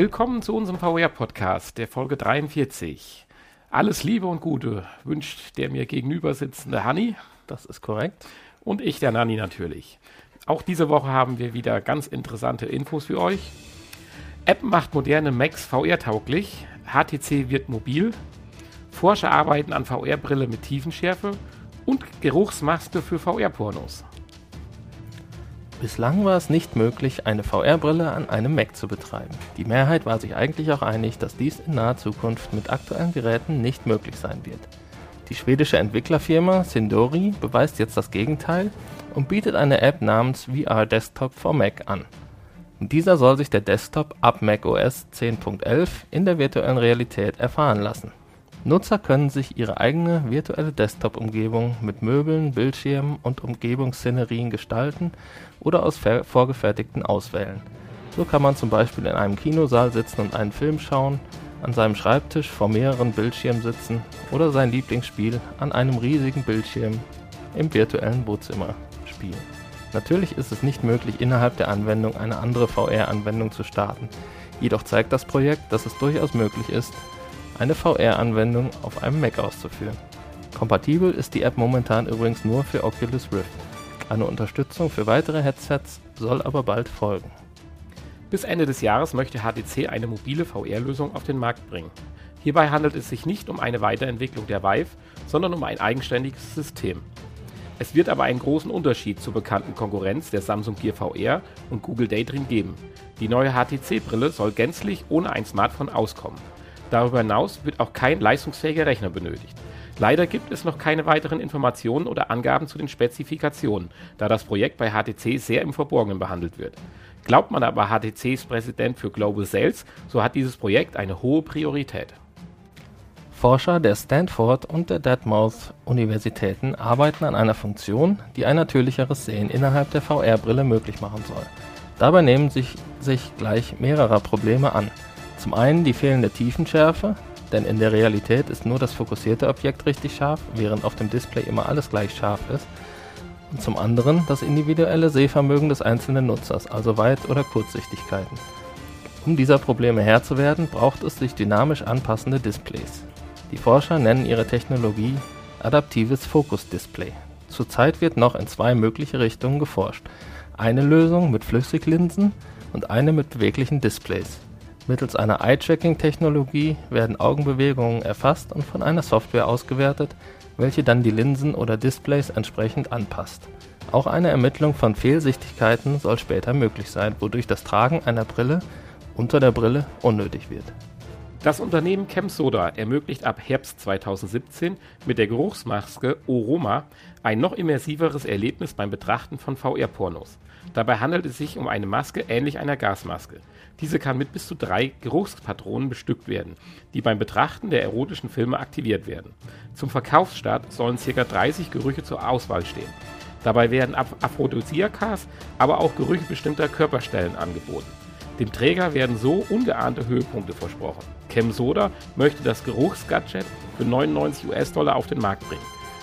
Willkommen zu unserem VR-Podcast, der Folge 43. Alles Liebe und Gute wünscht der mir gegenüber sitzende Hanni. Das ist korrekt. Und ich, der Nanni, natürlich. Auch diese Woche haben wir wieder ganz interessante Infos für euch. App macht moderne Macs VR-tauglich. HTC wird mobil. Forscher arbeiten an VR-Brille mit Tiefenschärfe. Und Geruchsmaske für VR-Pornos. Bislang war es nicht möglich, eine VR-Brille an einem Mac zu betreiben. Die Mehrheit war sich eigentlich auch einig, dass dies in naher Zukunft mit aktuellen Geräten nicht möglich sein wird. Die schwedische Entwicklerfirma Sindori beweist jetzt das Gegenteil und bietet eine App namens VR Desktop for Mac an. In dieser soll sich der Desktop ab macOS 10.11 in der virtuellen Realität erfahren lassen. Nutzer können sich ihre eigene virtuelle Desktop-Umgebung mit Möbeln, Bildschirmen und Umgebungsszenerien gestalten oder aus vorgefertigten auswählen. So kann man zum Beispiel in einem Kinosaal sitzen und einen Film schauen, an seinem Schreibtisch vor mehreren Bildschirmen sitzen oder sein Lieblingsspiel an einem riesigen Bildschirm im virtuellen Wohnzimmer spielen. Natürlich ist es nicht möglich, innerhalb der Anwendung eine andere VR-Anwendung zu starten. Jedoch zeigt das Projekt, dass es durchaus möglich ist, eine VR-Anwendung auf einem Mac auszuführen. Kompatibel ist die App momentan übrigens nur für Oculus Rift. Eine Unterstützung für weitere Headsets soll aber bald folgen. Bis Ende des Jahres möchte HTC eine mobile VR-Lösung auf den Markt bringen. Hierbei handelt es sich nicht um eine Weiterentwicklung der Vive, sondern um ein eigenständiges System. Es wird aber einen großen Unterschied zur bekannten Konkurrenz der Samsung Gear VR und Google Daydream geben. Die neue HTC-Brille soll gänzlich ohne ein Smartphone auskommen. Darüber hinaus wird auch kein leistungsfähiger Rechner benötigt. Leider gibt es noch keine weiteren Informationen oder Angaben zu den Spezifikationen, da das Projekt bei HTC sehr im Verborgenen behandelt wird. Glaubt man aber HTCs Präsident für Global Sales, so hat dieses Projekt eine hohe Priorität. Forscher der Stanford und der Dartmouth Universitäten arbeiten an einer Funktion, die ein natürlicheres Sehen innerhalb der VR-Brille möglich machen soll. Dabei nehmen sich, sich gleich mehrerer Probleme an. Zum einen die fehlende Tiefenschärfe, denn in der Realität ist nur das fokussierte Objekt richtig scharf, während auf dem Display immer alles gleich scharf ist. Und zum anderen das individuelle Sehvermögen des einzelnen Nutzers, also Weit- oder Kurzsichtigkeiten. Um dieser Probleme Herr zu werden, braucht es sich dynamisch anpassende Displays. Die Forscher nennen ihre Technologie adaptives Focus Display. Zurzeit wird noch in zwei mögliche Richtungen geforscht. Eine Lösung mit Flüssiglinsen und eine mit beweglichen Displays. Mittels einer Eye-Tracking-Technologie werden Augenbewegungen erfasst und von einer Software ausgewertet, welche dann die Linsen oder Displays entsprechend anpasst. Auch eine Ermittlung von Fehlsichtigkeiten soll später möglich sein, wodurch das Tragen einer Brille unter der Brille unnötig wird. Das Unternehmen ChemSoda ermöglicht ab Herbst 2017 mit der Geruchsmaske Oroma ein noch immersiveres Erlebnis beim Betrachten von VR-Pornos. Dabei handelt es sich um eine Maske ähnlich einer Gasmaske. Diese kann mit bis zu drei Geruchspatronen bestückt werden, die beim Betrachten der erotischen Filme aktiviert werden. Zum Verkaufsstart sollen ca. 30 Gerüche zur Auswahl stehen. Dabei werden Aphrodisiakas, aber auch Gerüche bestimmter Körperstellen angeboten. Dem Träger werden so ungeahnte Höhepunkte versprochen. ChemSoda möchte das Geruchsgadget für 99 US-Dollar auf den Markt bringen.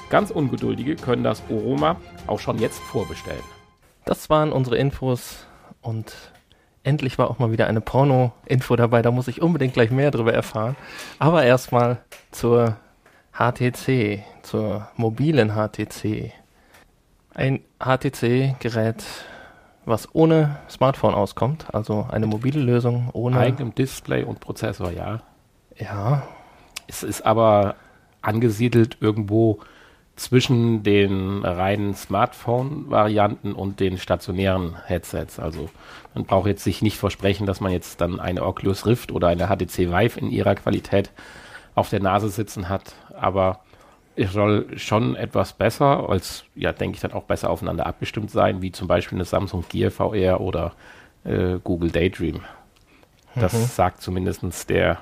Ganz Ungeduldige können das Oroma auch schon jetzt vorbestellen. Das waren unsere Infos und endlich war auch mal wieder eine Porno-Info dabei. Da muss ich unbedingt gleich mehr drüber erfahren. Aber erstmal zur HTC, zur mobilen HTC. Ein HTC-Gerät was ohne Smartphone auskommt, also eine mobile Lösung ohne eigenem Display und Prozessor, ja. Ja. Es ist aber angesiedelt irgendwo zwischen den reinen Smartphone-Varianten und den stationären Headsets. Also man braucht jetzt sich nicht versprechen, dass man jetzt dann eine Oculus Rift oder eine HTC Vive in ihrer Qualität auf der Nase sitzen hat, aber es soll schon etwas besser, als, ja, denke ich, dann auch besser aufeinander abgestimmt sein, wie zum Beispiel eine Samsung Gear VR oder äh, Google Daydream. Das mhm. sagt zumindest der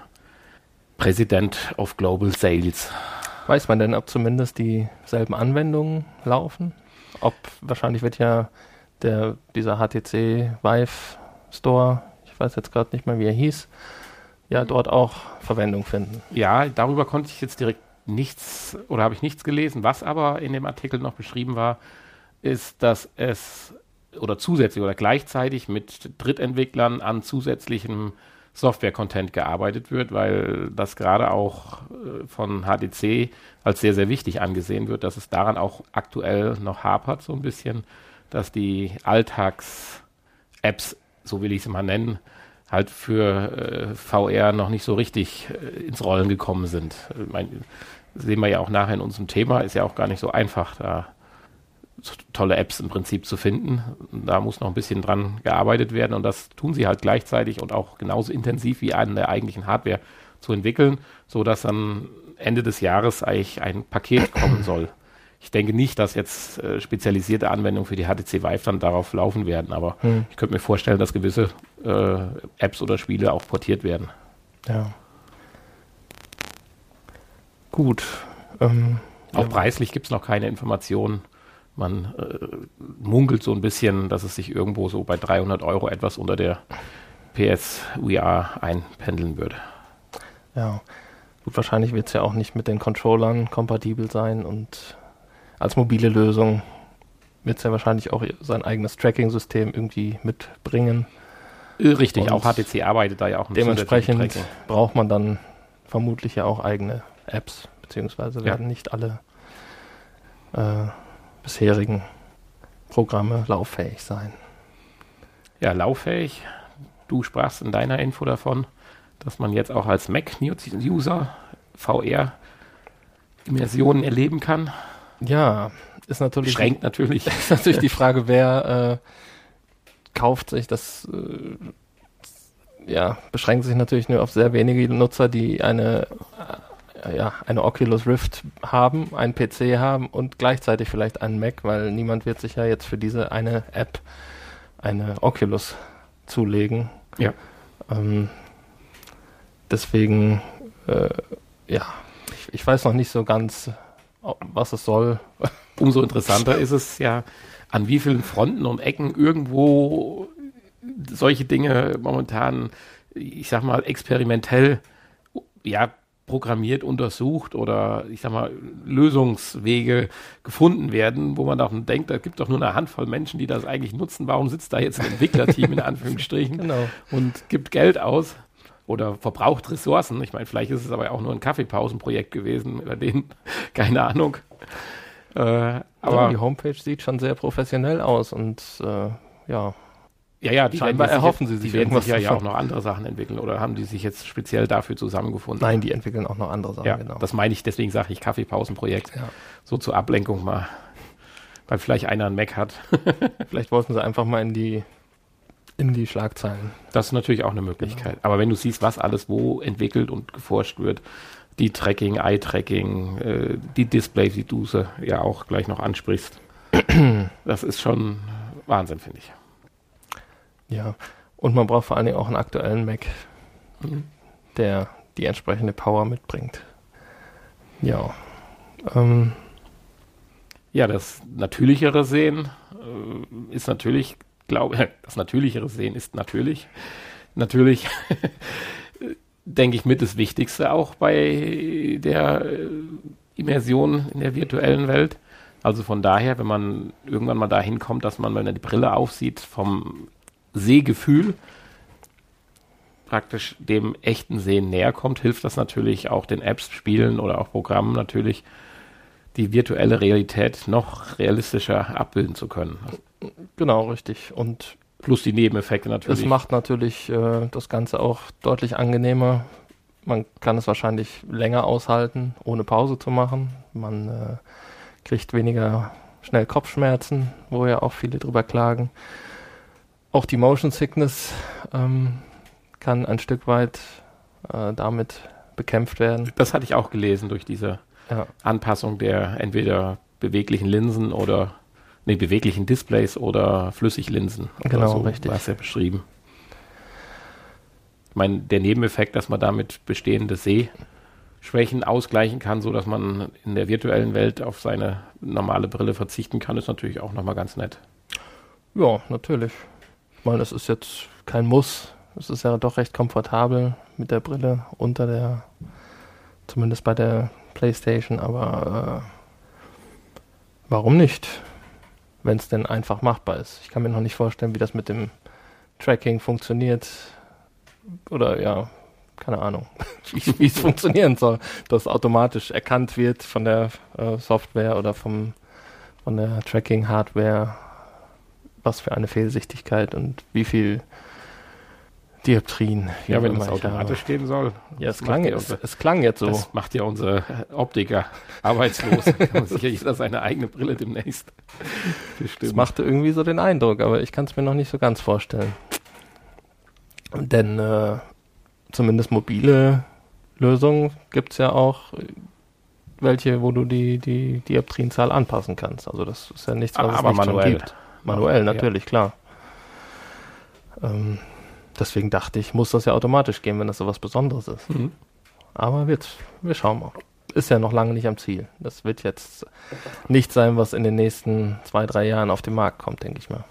Präsident of Global Sales. Weiß man denn, ob zumindest dieselben Anwendungen laufen? Ob wahrscheinlich wird ja der, dieser HTC Vive Store, ich weiß jetzt gerade nicht mehr, wie er hieß, ja dort auch Verwendung finden. Ja, darüber konnte ich jetzt direkt nichts oder habe ich nichts gelesen. Was aber in dem Artikel noch beschrieben war, ist, dass es oder zusätzlich oder gleichzeitig mit Drittentwicklern an zusätzlichem Software-Content gearbeitet wird, weil das gerade auch äh, von HTC als sehr, sehr wichtig angesehen wird, dass es daran auch aktuell noch hapert, so ein bisschen, dass die Alltags-Apps, so will ich es mal nennen, halt für äh, VR noch nicht so richtig äh, ins Rollen gekommen sind. Ich mein, sehen wir ja auch nachher in unserem Thema, ist ja auch gar nicht so einfach, da tolle Apps im Prinzip zu finden. Da muss noch ein bisschen dran gearbeitet werden und das tun sie halt gleichzeitig und auch genauso intensiv wie an der eigentlichen Hardware zu entwickeln, so dass dann Ende des Jahres eigentlich ein Paket kommen soll. Ich denke nicht, dass jetzt äh, spezialisierte Anwendungen für die HTC Vive dann darauf laufen werden, aber hm. ich könnte mir vorstellen, dass gewisse äh, Apps oder Spiele auch portiert werden. Ja. Gut. Ähm, auch ja. preislich gibt es noch keine Informationen. Man äh, munkelt so ein bisschen, dass es sich irgendwo so bei 300 Euro etwas unter der PS VR einpendeln würde. Ja, gut, wahrscheinlich wird es ja auch nicht mit den Controllern kompatibel sein und als mobile Lösung wird es ja wahrscheinlich auch sein eigenes Tracking-System irgendwie mitbringen. Äh, richtig, und auch HTC arbeitet da ja auch. Dementsprechend braucht man dann vermutlich ja auch eigene Apps, beziehungsweise werden ja. nicht alle äh, bisherigen Programme lauffähig sein. Ja, lauffähig. Du sprachst in deiner Info davon, dass man jetzt auch als Mac-User VR-Immersionen erleben kann. Ja, ist natürlich. Schränkt natürlich. Ist natürlich die Frage, wer äh, kauft sich das. Äh, ja, beschränkt sich natürlich nur auf sehr wenige Nutzer, die eine ja, eine Oculus Rift haben, einen PC haben und gleichzeitig vielleicht einen Mac, weil niemand wird sich ja jetzt für diese eine App eine Oculus zulegen. Ja. Ähm, deswegen, äh, ja, ich, ich, weiß noch nicht so ganz, was es soll. Umso interessanter ist es ja, an wie vielen Fronten und Ecken irgendwo solche Dinge momentan, ich sag mal, experimentell ja, programmiert, untersucht oder ich sag mal Lösungswege gefunden werden, wo man auch denkt, da gibt doch nur eine Handvoll Menschen, die das eigentlich nutzen. Warum sitzt da jetzt ein Entwicklerteam in Anführungsstrichen genau. und gibt Geld aus oder verbraucht Ressourcen? Ich meine, vielleicht ist es aber auch nur ein Kaffeepausenprojekt gewesen, über den keine Ahnung. Äh, aber ja, die Homepage sieht schon sehr professionell aus und äh, ja, ja, ja, die scheinbar erhoffen sie sich die irgendwas. Die ja, ja auch noch andere Sachen entwickeln oder haben die sich jetzt speziell dafür zusammengefunden? Nein, die entwickeln auch noch andere Sachen, ja, genau. Das meine ich, deswegen sage ich Kaffeepausenprojekt. Ja. So zur Ablenkung mal, weil vielleicht einer einen Mac hat. vielleicht wollten sie einfach mal in die in die Schlagzeilen. Das ist natürlich auch eine Möglichkeit. Genau. Aber wenn du siehst, was alles wo entwickelt und geforscht wird, die Tracking, Eye-Tracking, äh, die Displays, die du ja auch gleich noch ansprichst, das ist schon Wahnsinn, finde ich. Ja, und man braucht vor allen Dingen auch einen aktuellen Mac, mhm. der die entsprechende Power mitbringt. Ja. Ähm. Ja, das natürlichere Sehen äh, ist natürlich, glaube ich, das natürlichere Sehen ist natürlich, natürlich, denke ich, mit das Wichtigste auch bei der äh, Immersion in der virtuellen Welt. Also von daher, wenn man irgendwann mal dahin kommt, dass man, wenn man die Brille aufsieht, vom Sehgefühl praktisch dem echten Sehen näher kommt, hilft das natürlich auch den Apps, Spielen oder auch Programmen natürlich die virtuelle Realität noch realistischer abbilden zu können. Genau, richtig. Und plus die Nebeneffekte natürlich. Es macht natürlich äh, das Ganze auch deutlich angenehmer. Man kann es wahrscheinlich länger aushalten, ohne Pause zu machen. Man äh, kriegt weniger schnell Kopfschmerzen, wo ja auch viele drüber klagen. Auch die Motion Sickness ähm, kann ein Stück weit äh, damit bekämpft werden. Das hatte ich auch gelesen durch diese ja. Anpassung der entweder beweglichen Linsen oder nee, beweglichen Displays oder Flüssiglinsen. Genau, so, richtig. War es ja beschrieben. Ich meine, der Nebeneffekt, dass man damit bestehende Sehschwächen ausgleichen kann, so dass man in der virtuellen Welt auf seine normale Brille verzichten kann, ist natürlich auch nochmal ganz nett. Ja, natürlich meine, das ist jetzt kein Muss. Es ist ja doch recht komfortabel mit der Brille unter der, zumindest bei der PlayStation, aber äh, warum nicht? Wenn es denn einfach machbar ist. Ich kann mir noch nicht vorstellen, wie das mit dem Tracking funktioniert. oder ja, keine Ahnung, wie es funktionieren soll, dass automatisch erkannt wird von der äh, Software oder vom, von der Tracking-Hardware, was für eine Fehlsichtigkeit und wie viel Dioptrien. Ja, wenn es automatisch gehen soll. Ja, es klang, jetzt, unser, es klang jetzt so. Das macht ja unsere Optiker arbeitslos. Kann sicher jeder seine eigene Brille demnächst. Das machte irgendwie so den Eindruck, aber ich kann es mir noch nicht so ganz vorstellen. Denn äh, zumindest mobile Lösungen gibt es ja auch welche, wo du die, die Dioptrienzahl anpassen kannst. Also das ist ja nichts, was aber es nicht manuell. schon gibt. Manuell, natürlich, ja. klar. Ähm, deswegen dachte ich, muss das ja automatisch gehen, wenn das so was Besonderes ist. Mhm. Aber wird, wir schauen mal. Ist ja noch lange nicht am Ziel. Das wird jetzt nicht sein, was in den nächsten zwei, drei Jahren auf den Markt kommt, denke ich mal.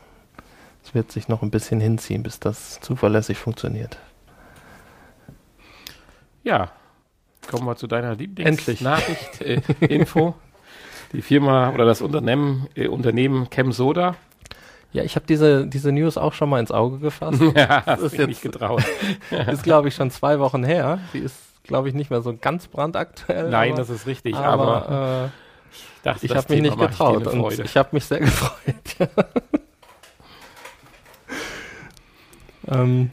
Es wird sich noch ein bisschen hinziehen, bis das zuverlässig funktioniert. Ja, kommen wir zu deiner Lieblingsnachricht, äh, Info. Die Firma oder das Unternehmen, äh, Unternehmen ChemSoda ja, ich habe diese, diese News auch schon mal ins Auge gefasst. ja, das ist jetzt nicht getraut. ist, glaube ich, schon zwei Wochen her. Die ist, glaube ich, nicht mehr so ganz brandaktuell. Nein, aber, das ist richtig. Aber, aber äh, dachte, ich habe mich nicht getraut und ich habe mich sehr gefreut. ähm,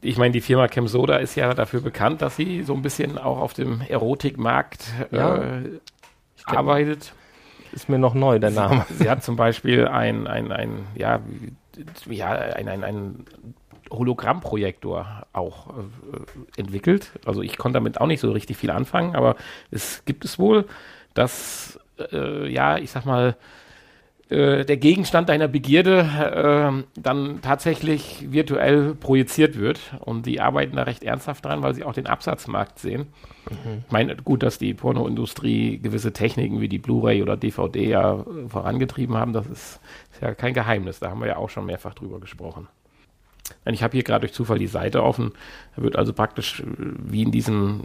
ich meine, die Firma Chemsoda ist ja dafür bekannt, dass sie so ein bisschen auch auf dem Erotikmarkt ja, äh, arbeitet ist mir noch neu, der Name. Sie, sie hat zum Beispiel ein, ein, ein, ja, ja, ein, ein, ein Hologrammprojektor auch äh, entwickelt. Also ich konnte damit auch nicht so richtig viel anfangen, aber es gibt es wohl, dass, äh, ja, ich sag mal, äh, der Gegenstand deiner Begierde äh, dann tatsächlich virtuell projiziert wird. Und die arbeiten da recht ernsthaft dran, weil sie auch den Absatzmarkt sehen. Mhm. Ich meine, gut, dass die Pornoindustrie gewisse Techniken wie die Blu-ray oder DVD ja vorangetrieben haben, das ist, ist, ja kein Geheimnis. Da haben wir ja auch schon mehrfach drüber gesprochen. Ich habe hier gerade durch Zufall die Seite offen. Da wird also praktisch äh, wie in diesem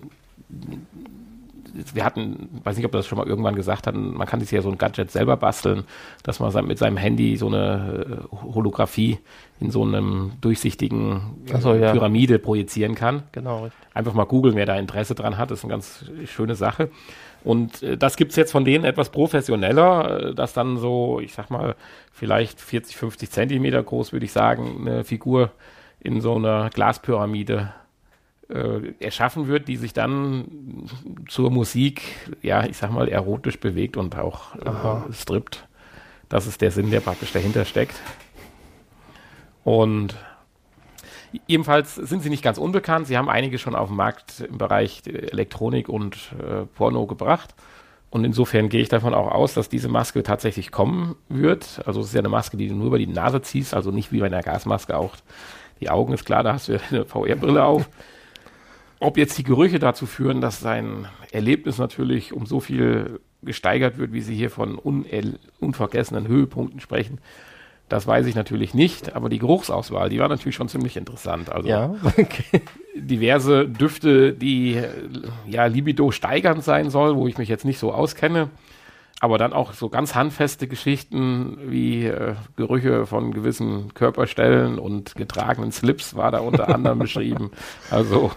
wir hatten, weiß nicht, ob wir das schon mal irgendwann gesagt hatten, man kann sich ja so ein Gadget selber basteln, dass man mit seinem Handy so eine äh, Holographie in so einem durchsichtigen so, ja. Pyramide projizieren kann. Genau. Richtig. Einfach mal googeln, wer da Interesse dran hat, das ist eine ganz schöne Sache. Und äh, das es jetzt von denen etwas professioneller, äh, dass dann so, ich sag mal, vielleicht 40, 50 Zentimeter groß, würde ich sagen, eine Figur in so einer Glaspyramide äh, erschaffen wird, die sich dann zur Musik, ja, ich sag mal, erotisch bewegt und auch äh, strippt. Das ist der Sinn, der praktisch dahinter steckt. Und ebenfalls sind sie nicht ganz unbekannt. Sie haben einige schon auf dem Markt im Bereich Elektronik und äh, Porno gebracht. Und insofern gehe ich davon auch aus, dass diese Maske tatsächlich kommen wird. Also es ist ja eine Maske, die du nur über die Nase ziehst, also nicht wie bei einer Gasmaske auch die Augen ist klar, da hast du ja eine VR-Brille auf. Ob jetzt die Gerüche dazu führen, dass sein Erlebnis natürlich um so viel gesteigert wird, wie Sie hier von unvergessenen Höhepunkten sprechen, das weiß ich natürlich nicht, aber die Geruchsauswahl, die war natürlich schon ziemlich interessant. Also ja, okay. diverse Düfte, die ja Libido steigernd sein soll, wo ich mich jetzt nicht so auskenne aber dann auch so ganz handfeste Geschichten wie äh, Gerüche von gewissen Körperstellen und getragenen Slips war da unter anderem beschrieben. Also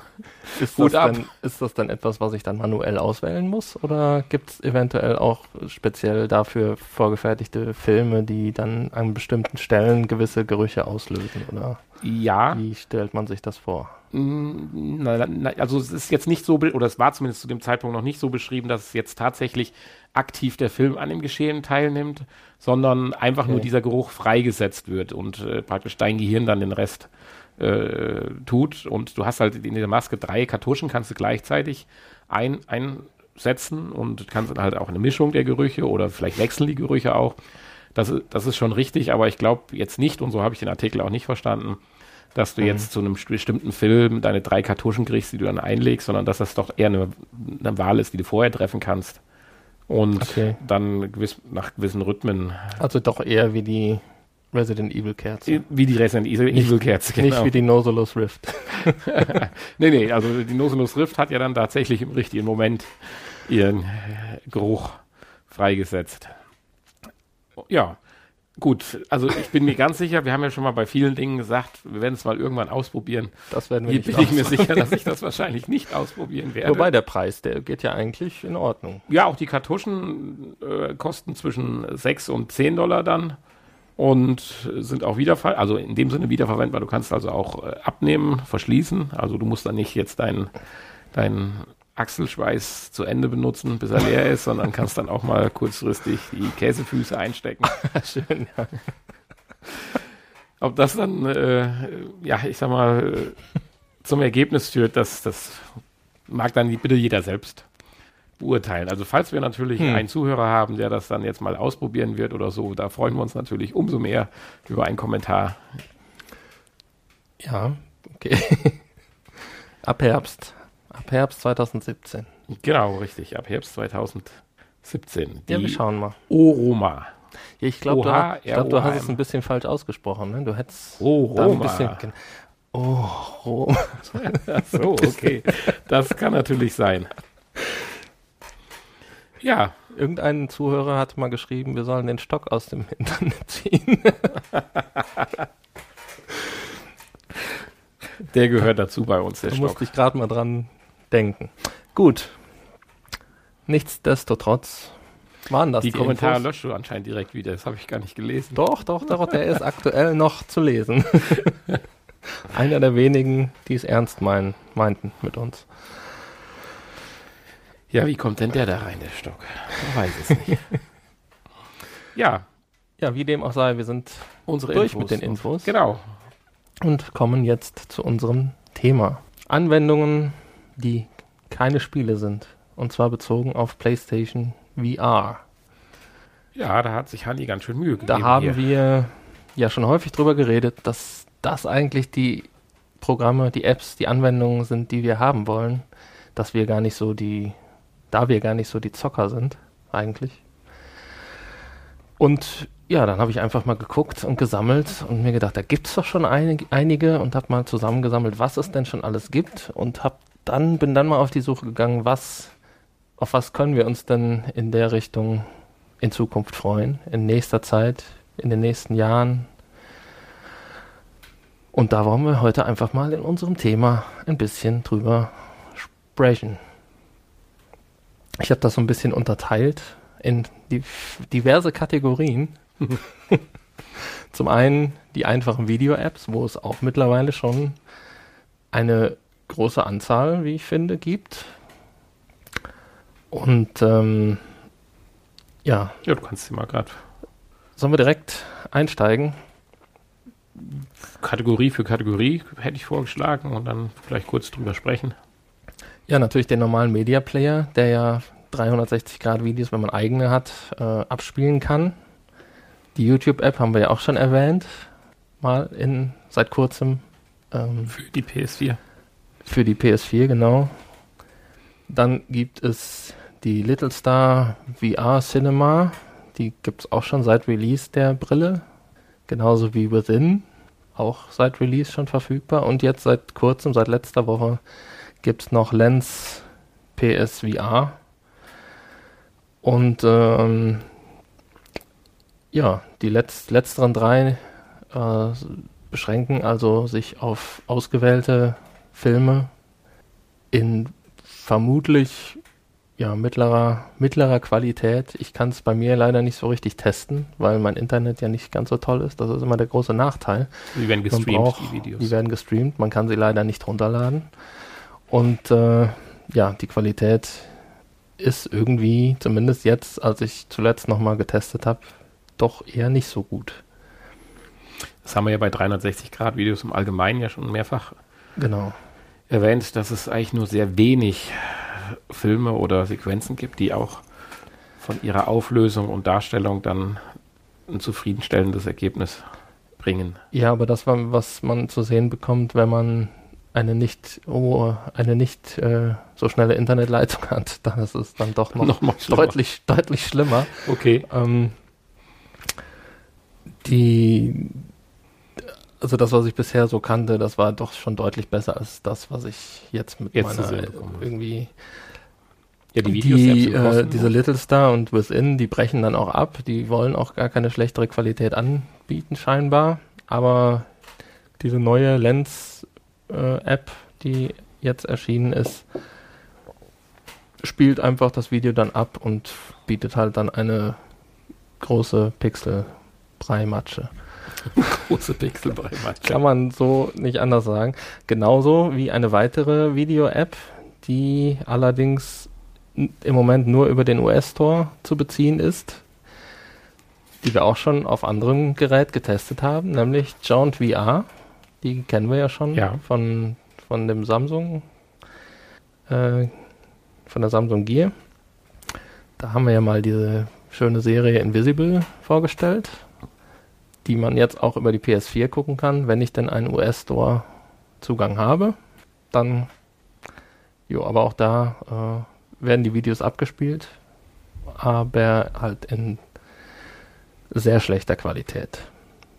ist das, dann, ist das dann etwas, was ich dann manuell auswählen muss oder gibt es eventuell auch speziell dafür vorgefertigte Filme, die dann an bestimmten Stellen gewisse Gerüche auslösen oder? Ja. Wie stellt man sich das vor? Also es ist jetzt nicht so, oder es war zumindest zu dem Zeitpunkt noch nicht so beschrieben, dass es jetzt tatsächlich aktiv der Film an dem Geschehen teilnimmt, sondern einfach okay. nur dieser Geruch freigesetzt wird und äh, praktisch dein Gehirn dann den Rest äh, tut. Und du hast halt in der Maske drei Kartuschen, kannst du gleichzeitig ein, einsetzen und kannst dann halt auch eine Mischung der Gerüche oder vielleicht wechseln die Gerüche auch. Das, das ist schon richtig, aber ich glaube jetzt nicht, und so habe ich den Artikel auch nicht verstanden, dass du mhm. jetzt zu einem bestimmten Film deine drei Kartuschen kriegst, die du dann einlegst, sondern dass das doch eher eine, eine Wahl ist, die du vorher treffen kannst und okay. dann gewiss, nach gewissen Rhythmen. Also doch eher wie die Resident Evil Kerze. Wie die Resident Evil Kerze, genau. Nicht wie die Nosolus Rift. nee, nee, also die Nosolus Rift hat ja dann tatsächlich im richtigen Moment ihren Geruch freigesetzt. Ja, Gut, also ich bin mir ganz sicher, wir haben ja schon mal bei vielen Dingen gesagt, wir werden es mal irgendwann ausprobieren. Das werden wir Hier nicht bin ich mir sicher, dass ich das wahrscheinlich nicht ausprobieren werde. Wobei der Preis, der geht ja eigentlich in Ordnung. Ja, auch die Kartuschen äh, kosten zwischen 6 und 10 Dollar dann und sind auch wiederver also in dem Sinne wiederverwendbar. Du kannst also auch äh, abnehmen, verschließen. Also du musst dann nicht jetzt deinen deinen Achselschweiß zu Ende benutzen, bis er leer ist, sondern kannst dann auch mal kurzfristig die Käsefüße einstecken. Schön, ja. Ob das dann, äh, ja, ich sag mal, äh, zum Ergebnis führt, das, das mag dann bitte jeder selbst beurteilen. Also falls wir natürlich Hm. einen Zuhörer haben, der das dann jetzt mal ausprobieren wird oder so, da freuen wir uns natürlich umso mehr über einen Kommentar. Ja, okay. Ab Herbst. Ab Herbst 2017. Genau, richtig, ab Herbst 2017. Ja, wir Die schauen mal. Oroma. Ja, ich glaube, du, glaub, du hast es ein bisschen falsch ausgesprochen. Ne? Du hättest Oh, da ein Roma. bisschen. Oh, Rom. Ach so, okay. Das kann natürlich sein. Ja, Irgendein Zuhörer hat mal geschrieben, wir sollen den Stock aus dem Internet ziehen. der gehört dazu bei uns, der Da Stock. musste ich gerade mal dran denken. Gut. Nichtsdestotrotz waren das Die, die, Kommentare Infos. löscht du anscheinend direkt wieder. Das habe ich gar nicht gelesen. Doch, doch, doch, der ist aktuell noch zu lesen. Einer der wenigen, die es ernst meinen, meinten mit uns. Ja, wie kommt denn der da rein, der Stock? Ich weiß es nicht. ja, Ja, wie dem auch sei, wir sind unsere durch Infos. mit den Infos Genau. und kommen jetzt zu unserem Thema. Anwendungen, die keine Spiele sind. Und zwar bezogen auf PlayStation VR. Ja, da hat sich Hanni ganz schön Mühe gegeben. Da haben hier. wir ja schon häufig drüber geredet, dass das eigentlich die Programme, die Apps, die Anwendungen sind, die wir haben wollen, dass wir gar nicht so die, da wir gar nicht so die Zocker sind, eigentlich. Und ja, dann habe ich einfach mal geguckt und gesammelt und mir gedacht, da gibt es doch schon einig, einige und habe mal zusammengesammelt, was es denn schon alles gibt und hab dann, bin dann mal auf die Suche gegangen, was, auf was können wir uns denn in der Richtung in Zukunft freuen, in nächster Zeit, in den nächsten Jahren. Und da wollen wir heute einfach mal in unserem Thema ein bisschen drüber sprechen. Ich habe das so ein bisschen unterteilt in die diverse Kategorien. Zum einen die einfachen Video-Apps, wo es auch mittlerweile schon eine große Anzahl, wie ich finde, gibt. Und ähm, ja, Ja, du kannst sie mal gerade Sollen wir direkt einsteigen? Kategorie für Kategorie hätte ich vorgeschlagen und dann vielleicht kurz drüber sprechen. Ja, natürlich den normalen Media Player, der ja 360 Grad Videos, wenn man eigene hat, äh, abspielen kann. Die YouTube-App haben wir ja auch schon erwähnt, mal in seit kurzem ähm, Für die PS4. Für die PS4 genau. Dann gibt es die Little Star VR Cinema, die gibt es auch schon seit Release der Brille, genauso wie Within, auch seit Release schon verfügbar. Und jetzt seit kurzem, seit letzter Woche gibt es noch Lens PSVR und ähm, ja, die letzt, letzteren drei äh, beschränken also sich auf ausgewählte Filme in vermutlich ja, mittlerer, mittlerer Qualität. Ich kann es bei mir leider nicht so richtig testen, weil mein Internet ja nicht ganz so toll ist. Das ist immer der große Nachteil. Die werden gestreamt, braucht- die Videos. Die werden gestreamt, man kann sie leider nicht runterladen. Und äh, ja, die Qualität ist irgendwie, zumindest jetzt, als ich zuletzt nochmal getestet habe, doch eher nicht so gut. das haben wir ja bei 360-Grad-Videos im Allgemeinen ja schon mehrfach Genau. erwähnt, dass es eigentlich nur sehr wenig Filme oder Sequenzen gibt, die auch von ihrer Auflösung und Darstellung dann ein zufriedenstellendes Ergebnis bringen. Ja, aber das war, was man zu sehen bekommt, wenn man eine nicht, oh, eine nicht äh, so schnelle Internetleitung hat, dann ist es dann doch noch Nochmal schlimmer. deutlich, deutlich schlimmer. Okay. Ähm, die, also das, was ich bisher so kannte, das war doch schon deutlich besser als das, was ich jetzt mit Jetzt meiner irgendwie. Ja, die Videos die, äh, diese Little Star und Within, die brechen dann auch ab. Die wollen auch gar keine schlechtere Qualität anbieten, scheinbar. Aber diese neue Lens-App, äh, die jetzt erschienen ist, spielt einfach das Video dann ab und bietet halt dann eine große Pixel-Brei-Matsche. große Pixel-Brei-Matsche. Kann man so nicht anders sagen. Genauso wie eine weitere Video-App, die allerdings im Moment nur über den US-Store zu beziehen ist, die wir auch schon auf anderem Gerät getestet haben, nämlich Jaunt VR. Die kennen wir ja schon ja. Von, von dem Samsung, äh, von der Samsung Gear. Da haben wir ja mal diese schöne Serie Invisible vorgestellt, die man jetzt auch über die PS4 gucken kann, wenn ich denn einen US-Store Zugang habe. Dann, jo, aber auch da äh, werden die Videos abgespielt, aber halt in sehr schlechter Qualität,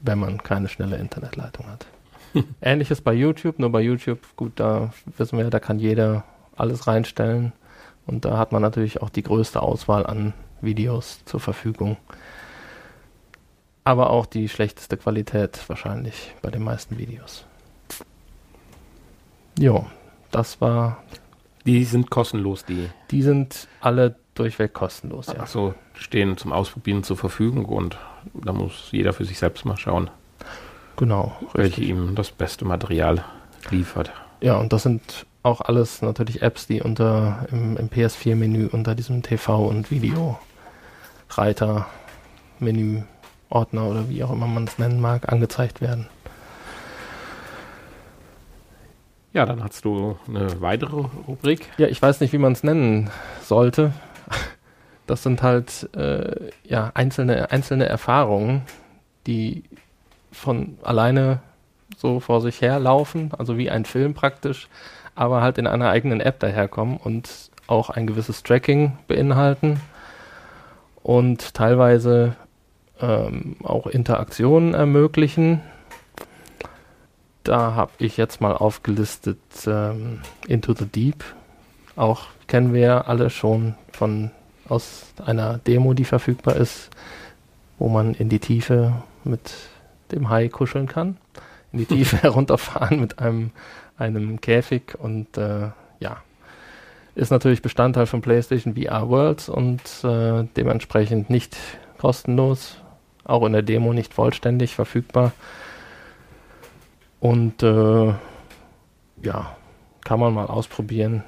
wenn man keine schnelle Internetleitung hat. Ähnliches bei YouTube, nur bei YouTube, gut, da wissen wir, da kann jeder alles reinstellen und da hat man natürlich auch die größte Auswahl an Videos zur Verfügung. Aber auch die schlechteste Qualität wahrscheinlich bei den meisten Videos. Jo, das war. Die sind kostenlos, die. Die sind alle durchweg kostenlos, ja. Achso, stehen zum Ausprobieren zur Verfügung und da muss jeder für sich selbst mal schauen. Genau. Welche ihm das beste Material liefert. Ja, und das sind auch alles natürlich Apps, die unter im, im PS4-Menü unter diesem TV- und Video-Reiter, Menü, Ordner oder wie auch immer man es nennen mag, angezeigt werden. Ja, dann hast du eine weitere Rubrik. Ja, ich weiß nicht, wie man es nennen sollte. Das sind halt äh, ja einzelne einzelne Erfahrungen, die von alleine so vor sich her laufen, also wie ein Film praktisch, aber halt in einer eigenen App daherkommen und auch ein gewisses Tracking beinhalten und teilweise ähm, auch Interaktionen ermöglichen. Da habe ich jetzt mal aufgelistet ähm, Into the Deep. Auch kennen wir alle schon von aus einer Demo, die verfügbar ist, wo man in die Tiefe mit dem Hai kuscheln kann, in die Tiefe herunterfahren mit einem, einem Käfig und äh, ja, ist natürlich Bestandteil von PlayStation VR Worlds und äh, dementsprechend nicht kostenlos, auch in der Demo nicht vollständig verfügbar. Und äh, ja, kann man mal ausprobieren.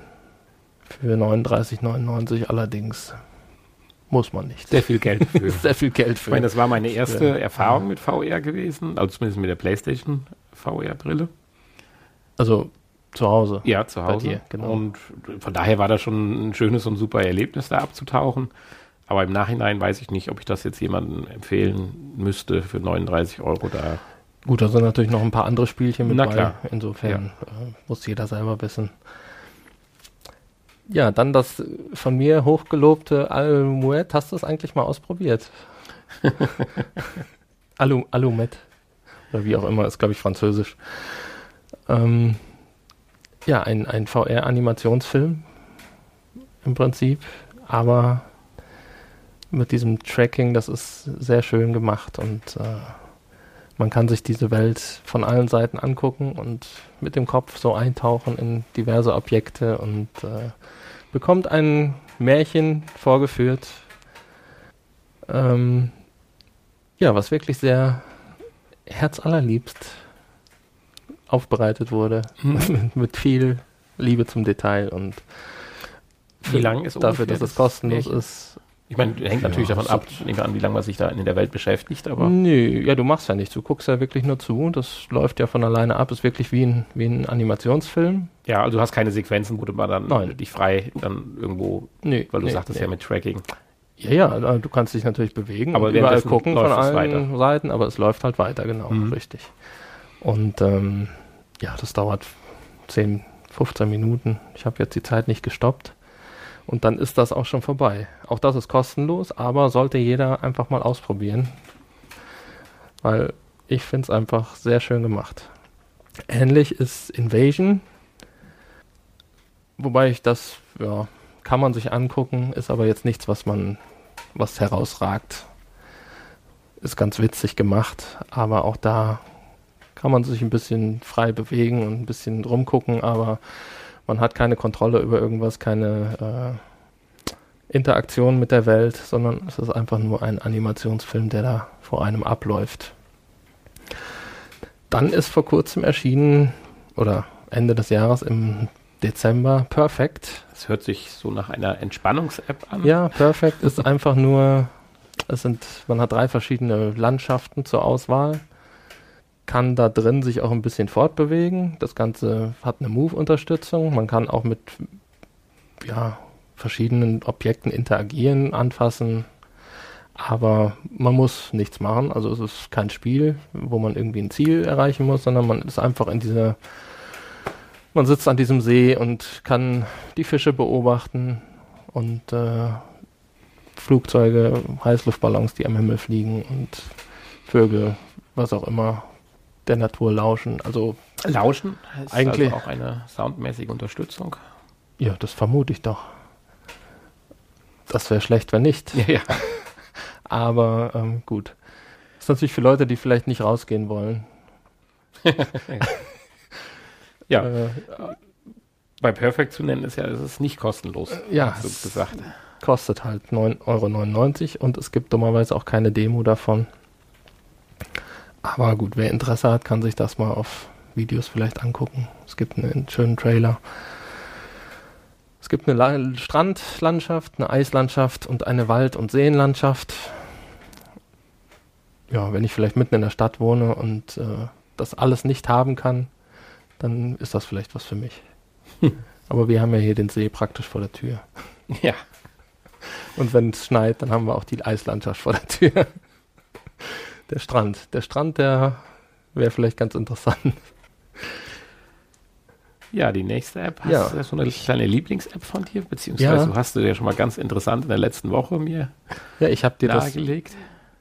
Für 39,99 allerdings muss man nicht. Sehr viel Geld für. Sehr viel Geld für. Ich meine, das war meine erste ja. Erfahrung mit VR gewesen, also zumindest mit der PlayStation VR-Brille. Also zu Hause. Ja, zu Hause. Dir, genau. Und von daher war das schon ein schönes und super Erlebnis, da abzutauchen. Aber im Nachhinein weiß ich nicht, ob ich das jetzt jemandem empfehlen müsste, für 39 Euro da. Gut, da sind natürlich noch ein paar andere Spielchen mit Na bei. Klar. Insofern ja. äh, muss jeder selber wissen. Ja, dann das von mir hochgelobte Alumet. Hast du es eigentlich mal ausprobiert? Alu, Alumet. Oder wie auch immer, ist glaube ich französisch. Ähm, ja, ein, ein VR-Animationsfilm im Prinzip, aber mit diesem Tracking, das ist sehr schön gemacht und äh, man kann sich diese Welt von allen Seiten angucken und mit dem Kopf so eintauchen in diverse Objekte und äh, bekommt ein Märchen vorgeführt. Ähm, ja, was wirklich sehr herzallerliebst aufbereitet wurde. Mhm. mit viel Liebe zum Detail und wie lang ist dafür, dass es kostenlos Märchen? ist. Ich meine, hängt ja, natürlich davon ab, an, wie lange man sich da in der Welt beschäftigt, aber. Nö, ja, du machst ja nichts. Du guckst ja wirklich nur zu. Das läuft ja von alleine ab. Ist wirklich wie ein, wie ein Animationsfilm. Ja, also du hast keine Sequenzen, wo du mal dann Nein. dich frei dann irgendwo, nee, weil du nee, sagtest nee. ja mit Tracking. Ja, ja, du kannst dich natürlich bewegen aber überall gucken von allen weiter. Seiten, aber es läuft halt weiter, genau, mhm. richtig. Und ähm, ja, das dauert 10, 15 Minuten. Ich habe jetzt die Zeit nicht gestoppt. Und dann ist das auch schon vorbei. Auch das ist kostenlos, aber sollte jeder einfach mal ausprobieren. Weil ich finde es einfach sehr schön gemacht. Ähnlich ist Invasion. Wobei ich das ja, kann man sich angucken, ist aber jetzt nichts, was man, was herausragt. Ist ganz witzig gemacht, aber auch da kann man sich ein bisschen frei bewegen und ein bisschen rumgucken, aber man hat keine Kontrolle über irgendwas, keine äh, Interaktion mit der Welt, sondern es ist einfach nur ein Animationsfilm, der da vor einem abläuft. Dann ist vor kurzem erschienen, oder Ende des Jahres im Dezember, Perfect. Das hört sich so nach einer Entspannungs-App an. Ja, Perfect ist einfach nur, es sind, man hat drei verschiedene Landschaften zur Auswahl kann da drin sich auch ein bisschen fortbewegen. Das Ganze hat eine Move-Unterstützung. Man kann auch mit ja, verschiedenen Objekten interagieren, anfassen. Aber man muss nichts machen. Also es ist kein Spiel, wo man irgendwie ein Ziel erreichen muss, sondern man ist einfach in dieser, man sitzt an diesem See und kann die Fische beobachten und äh, Flugzeuge, Heißluftballons, die am Himmel fliegen und Vögel, was auch immer der Natur lauschen. Also lauschen heißt eigentlich also auch eine soundmäßige Unterstützung. Ja, das vermute ich doch. Das wäre schlecht, wenn nicht. Ja, ja. Aber ähm, gut. Das ist natürlich für Leute, die vielleicht nicht rausgehen wollen. ja. Äh, Bei Perfect zu nennen ist ja, es ist nicht kostenlos. Ja, so gesagt. Kostet halt 9,99 Euro und es gibt dummerweise auch keine Demo davon. Aber gut, wer Interesse hat, kann sich das mal auf Videos vielleicht angucken. Es gibt einen schönen Trailer. Es gibt eine La Strandlandschaft, eine Eislandschaft und eine Wald- und Seenlandschaft. Ja, wenn ich vielleicht mitten in der Stadt wohne und äh, das alles nicht haben kann, dann ist das vielleicht was für mich. Hm. Aber wir haben ja hier den See praktisch vor der Tür. Ja. Und wenn es schneit, dann haben wir auch die Eislandschaft vor der Tür. Der Strand. Der Strand, der wäre vielleicht ganz interessant. Ja, die nächste App, hast ja, du so eine kleine Lieblings-App von dir? Beziehungsweise ja. hast du ja schon mal ganz interessant in der letzten Woche mir ja, ich dir dargelegt.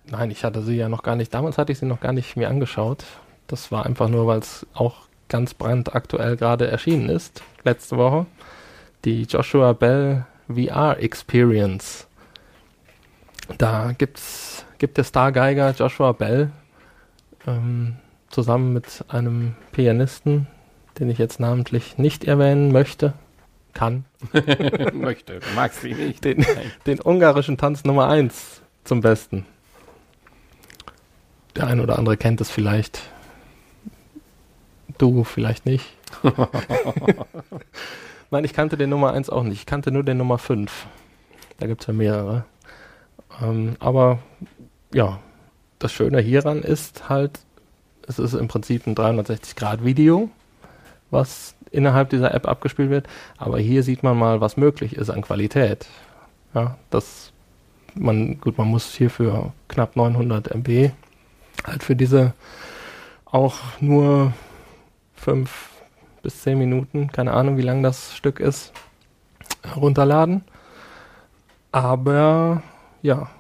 Das, nein, ich hatte sie ja noch gar nicht, damals hatte ich sie noch gar nicht mir angeschaut. Das war einfach nur, weil es auch ganz brandaktuell gerade erschienen ist, letzte Woche. Die Joshua Bell VR Experience. Da gibt's gibt der Stargeiger Joshua Bell ähm, zusammen mit einem Pianisten, den ich jetzt namentlich nicht erwähnen möchte, kann. möchte, magst du nicht. Den, den ungarischen Tanz Nummer 1 zum Besten. Der ein oder andere kennt es vielleicht. Du vielleicht nicht. Nein, ich kannte den Nummer 1 auch nicht. Ich kannte nur den Nummer 5. Da gibt es ja mehrere. Ähm, aber ja, das Schöne hieran ist halt, es ist im Prinzip ein 360-Grad-Video, was innerhalb dieser App abgespielt wird. Aber hier sieht man mal, was möglich ist an Qualität. Ja, das man, gut, man muss hier für knapp 900 MB halt für diese auch nur 5 bis 10 Minuten, keine Ahnung, wie lang das Stück ist, runterladen. Aber ja,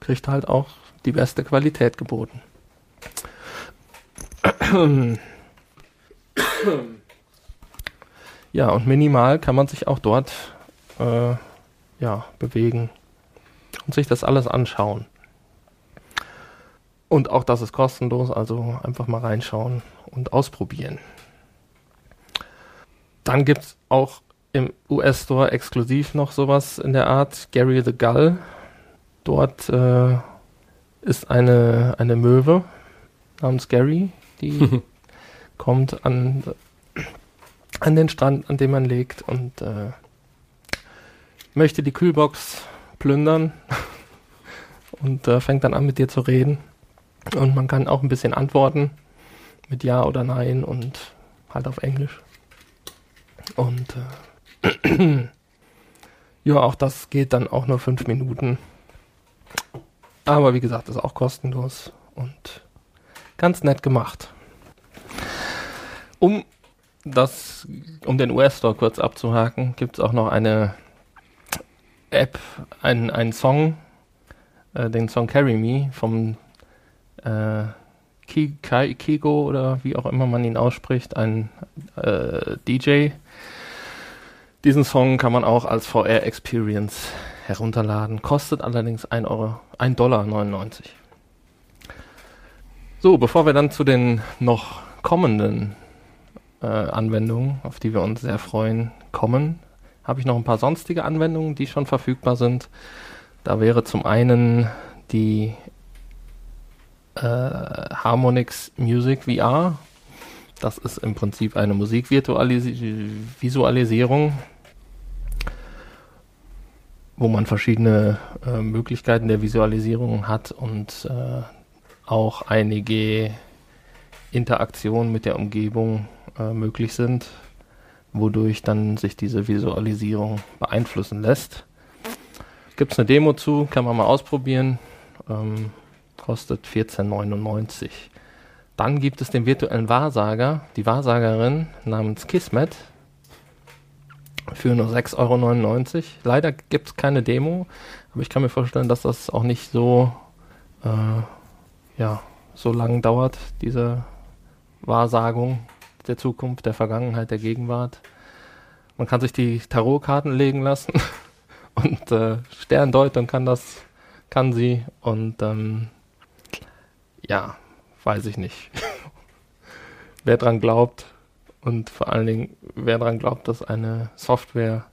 kriegt halt auch die beste Qualität geboten. Ja, und minimal kann man sich auch dort äh, ja, bewegen und sich das alles anschauen. Und auch das ist kostenlos, also einfach mal reinschauen und ausprobieren. Dann gibt es auch im US-Store exklusiv noch sowas in der Art Gary the Gull. Dort äh, ist eine, eine Möwe namens Gary, die kommt an, an den Strand, an dem man legt und äh, möchte die Kühlbox plündern und äh, fängt dann an mit dir zu reden. Und man kann auch ein bisschen antworten mit Ja oder Nein und halt auf Englisch. Und äh, ja, auch das geht dann auch nur fünf Minuten. Aber wie gesagt, ist auch kostenlos und ganz nett gemacht. Um das, um den US-Store kurz abzuhaken, gibt es auch noch eine App, einen, einen Song, äh, den Song Carry Me vom äh, Kigo oder wie auch immer man ihn ausspricht, ein äh, DJ, Diesen Song kann man auch als VR-Experience herunterladen, kostet allerdings 1 Euro, 1 Dollar 99. So, bevor wir dann zu den noch kommenden äh, Anwendungen, auf die wir uns sehr freuen, kommen, habe ich noch ein paar sonstige Anwendungen, die schon verfügbar sind. Da wäre zum einen die äh, Harmonix Music VR. Das ist im Prinzip eine Musikvisualisierung, wo man verschiedene äh, Möglichkeiten der Visualisierung hat und äh, auch einige Interaktionen mit der Umgebung äh, möglich sind, wodurch dann sich diese Visualisierung beeinflussen lässt. Gibt es eine Demo zu, kann man mal ausprobieren, ähm, kostet 14,99. Dann gibt es den virtuellen Wahrsager, die Wahrsagerin namens Kismet, für nur 6,99 Euro. Leider gibt es keine Demo, aber ich kann mir vorstellen, dass das auch nicht so äh, ja, so lange dauert, diese Wahrsagung der Zukunft, der Vergangenheit, der Gegenwart. Man kann sich die Tarotkarten legen lassen und äh, Sterndeutung kann das, kann sie und ähm, ja, weiß ich nicht. wer dran glaubt und vor allen Dingen, wer dran glaubt, dass eine Software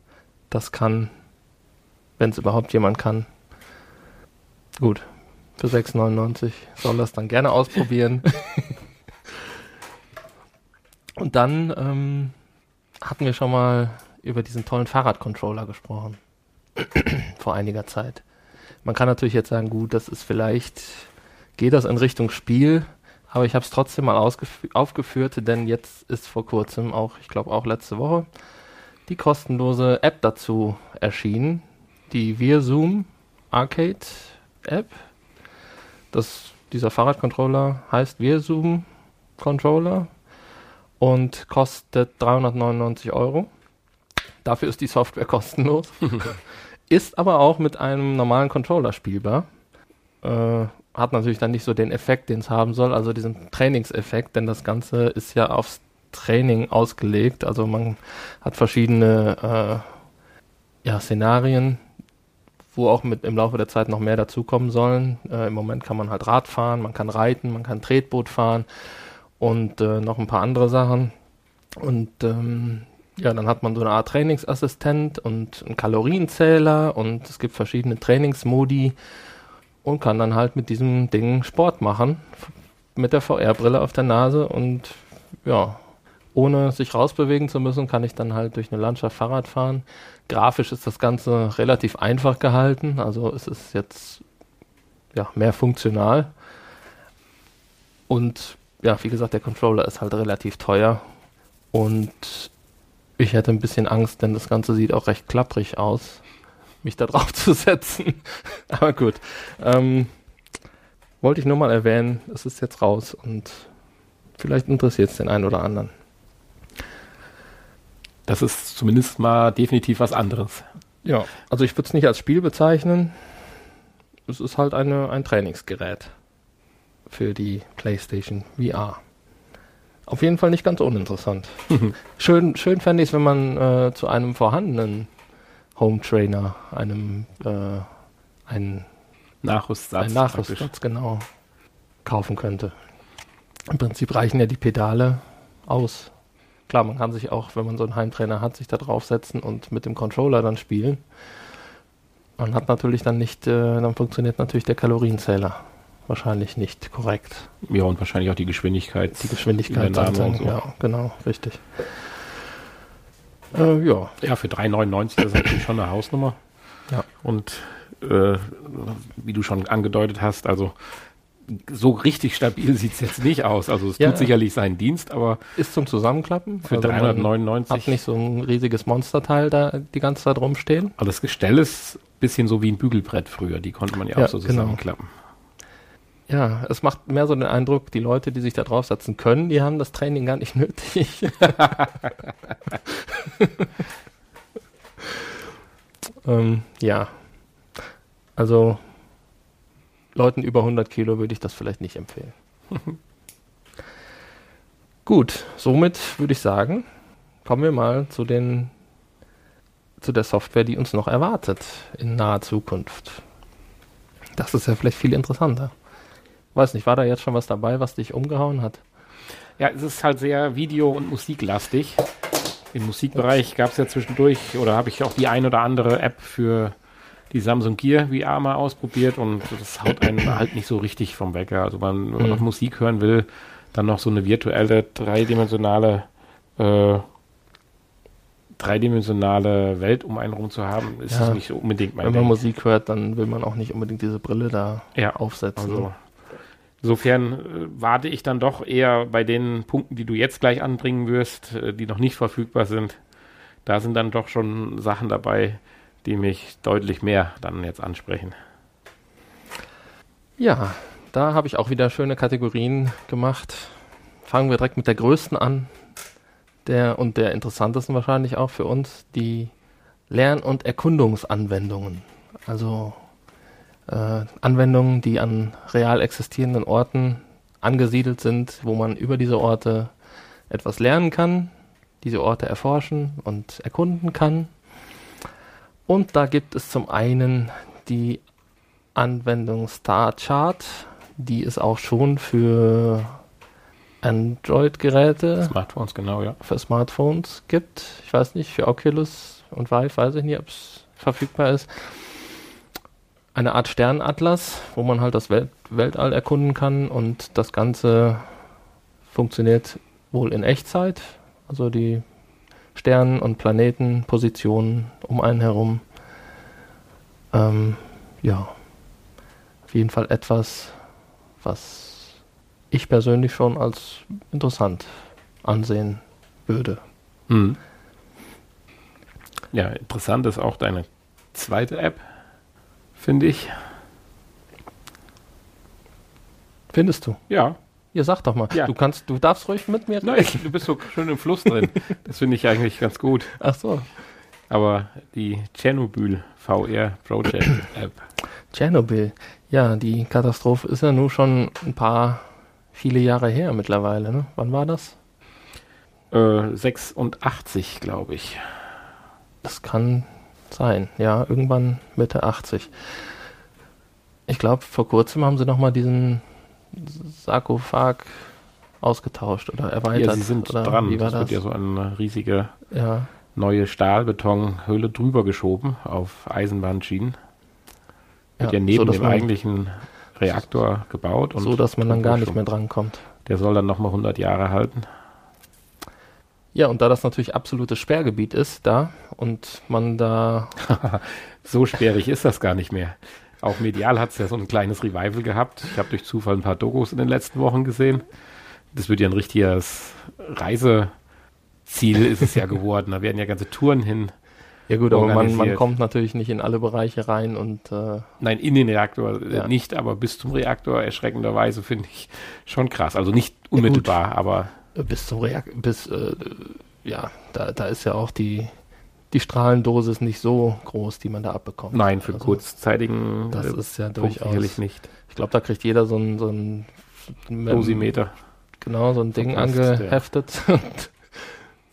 das kann, wenn es überhaupt jemand kann. Gut, für 6,99. Soll das dann gerne ausprobieren. Und dann ähm, hatten wir schon mal über diesen tollen Fahrradcontroller gesprochen. Vor einiger Zeit. Man kann natürlich jetzt sagen, gut, das ist vielleicht, geht das in Richtung Spiel, aber ich habe es trotzdem mal aufgeführt, denn jetzt ist vor kurzem auch, ich glaube auch letzte Woche, die kostenlose App dazu erschienen. Die VirZoom Arcade App das, dieser Fahrradcontroller heißt Virzoom Controller und kostet 399 Euro. Dafür ist die Software kostenlos. ist aber auch mit einem normalen Controller spielbar. Äh, hat natürlich dann nicht so den Effekt, den es haben soll, also diesen Trainingseffekt, denn das Ganze ist ja aufs Training ausgelegt. Also man hat verschiedene äh, ja, Szenarien, wo auch mit im Laufe der Zeit noch mehr dazukommen sollen. Äh, Im Moment kann man halt Rad fahren, man kann reiten, man kann Tretboot fahren und äh, noch ein paar andere Sachen. Und ähm, ja, dann hat man so eine Art Trainingsassistent und einen Kalorienzähler und es gibt verschiedene Trainingsmodi und kann dann halt mit diesem Ding Sport machen mit der VR-Brille auf der Nase und ja, ohne sich rausbewegen zu müssen, kann ich dann halt durch eine Landschaft Fahrrad fahren. Grafisch ist das Ganze relativ einfach gehalten, also es ist jetzt ja, mehr funktional. Und ja, wie gesagt, der Controller ist halt relativ teuer und ich hätte ein bisschen Angst, denn das Ganze sieht auch recht klapprig aus, mich da drauf zu setzen. Aber gut, ähm, wollte ich nur mal erwähnen, es ist jetzt raus und vielleicht interessiert es den einen oder anderen. Das ist zumindest mal definitiv was anderes. Ja, also ich würde es nicht als Spiel bezeichnen. Es ist halt eine, ein Trainingsgerät für die PlayStation VR. Auf jeden Fall nicht ganz uninteressant. schön schön fände ich es, wenn man äh, zu einem vorhandenen Home Trainer, einem äh, einen Nachrüstsatz, einen Nachrüstsatz genau, kaufen könnte. Im Prinzip reichen ja die Pedale aus. Klar, man kann sich auch, wenn man so einen Heimtrainer hat, sich da draufsetzen und mit dem Controller dann spielen. Man hat natürlich dann nicht, äh, dann funktioniert natürlich der Kalorienzähler wahrscheinlich nicht korrekt. Ja, und wahrscheinlich auch die Geschwindigkeit. Die Geschwindigkeit dann, ja, genau, richtig. Äh, ja. Ja, für 3,99 ist natürlich schon eine Hausnummer. Ja. Und äh, wie du schon angedeutet hast, also so richtig stabil sieht es jetzt nicht aus. Also es ja, tut sicherlich seinen Dienst, aber ist zum Zusammenklappen. Für also 399. Hat nicht so ein riesiges Monsterteil da die ganze Zeit rumstehen. Aber das Gestell ist ein bisschen so wie ein Bügelbrett früher. Die konnte man ja, ja auch so genau. Ja, es macht mehr so den Eindruck, die Leute, die sich da draufsetzen können, die haben das Training gar nicht nötig. ähm, ja. Also Leuten über 100 Kilo würde ich das vielleicht nicht empfehlen. Gut, somit würde ich sagen, kommen wir mal zu den zu der Software, die uns noch erwartet in naher Zukunft. Das ist ja vielleicht viel interessanter. Weiß nicht, war da jetzt schon was dabei, was dich umgehauen hat? Ja, es ist halt sehr Video- und Musiklastig. Im Musikbereich gab es ja zwischendurch, oder habe ich auch die ein oder andere App für die Samsung Gear VR mal ausprobiert und das haut einen halt nicht so richtig vom Wecker. Also man, wenn man Mhm. Musik hören will, dann noch so eine virtuelle, dreidimensionale äh, dreidimensionale Welt um einen rum zu haben, ist Ja. es nicht so unbedingt mein Wenn man Ding. Musik hört, dann will man auch nicht unbedingt diese Brille da Ja, aufsetzen. Also insofern äh, warte ich dann doch eher bei den Punkten, die du jetzt gleich anbringen wirst, äh, die noch nicht verfügbar sind. Da sind dann doch schon Sachen dabei, die mich deutlich mehr dann jetzt ansprechen. Ja, da habe ich auch wieder schöne Kategorien gemacht. Fangen wir direkt mit der größten an. Der und der interessantesten wahrscheinlich auch für uns, die Lern- und Erkundungsanwendungen. Also äh, Anwendungen, die an real existierenden Orten angesiedelt sind, wo man über diese Orte etwas lernen kann, diese Orte erforschen und erkunden kann. Und da gibt es zum einen die Anwendung StarChart, die es auch schon für Android-Geräte, Smartphones, genau, ja. für Smartphones gibt. Ich weiß nicht, für Oculus und Vive weiß ich nicht, ob es verfügbar ist. Eine Art Sternatlas, wo man halt das Welt Weltall erkunden kann und das Ganze funktioniert wohl in Echtzeit. Also die Sternen- und Planetenpositionen um einen herum. Ähm, ja, auf jeden Fall etwas, was ich persönlich schon als interessant ansehen würde. Mhm. Ja, interessant ist auch deine zweite App, finde ich. Findest du? Ja, Ja, sag doch mal. Ja. Du kannst, du darfst ruhig mit mir. Nein, du bist so schön im Fluss drin. Das finde ich eigentlich ganz gut. Ach so. Aber die Tschernobyl VR Project App. Tschernobyl. Ja, die Katastrophe ist ja nun schon ein paar, viele Jahre her mittlerweile. Ne? Wann war das? Äh, 86, glaube ich. Das kann sein. Ja, irgendwann Mitte 80. Ich glaube, vor kurzem haben sie nochmal diesen Sarkophag ausgetauscht oder erweitert. Ja, sie sind oder dran. Wie war das das? wird ja so eine riesige ja. neue Stahlbetonhöhle drüber geschoben auf Eisenbahnschienen. Wird ja, so, neben dass dem eigentlichen Reaktor gebaut. Und so, dass man dann gar nicht mehr drankommt. Der soll dann nochmal 100 Jahre halten. Ja, und da das natürlich absolutes Sperrgebiet ist da und man da So sperrig ist das gar nicht mehr. Auch medial hat es ja so ein kleines Revival gehabt. Ich habe durch Zufall ein paar Dokus in den letzten Wochen gesehen. Das wird ja ein richtiges Reiseziel ist es ja geworden. Da werden ja ganze Touren hin. Ja gut, aber man, man kommt natürlich nicht in alle Bereiche rein und äh, Nein, in den Reaktor äh, Ja. nicht, aber bis zum Reaktor erschreckenderweise finde ich schon krass. Also nicht unmittelbar, aber bis zum Reak bis äh, ja, da, da ist ja auch die die Strahlendosis nicht so groß, die man da abbekommt. nein, für Also, kurzzeitigen Das äh, ist ja Punkt durchaus. sicherlich nicht. Ich glaube, da kriegt jeder so ein so ein Dosimeter. genau so ein Ding Verpasst, ja. angeheftet. Und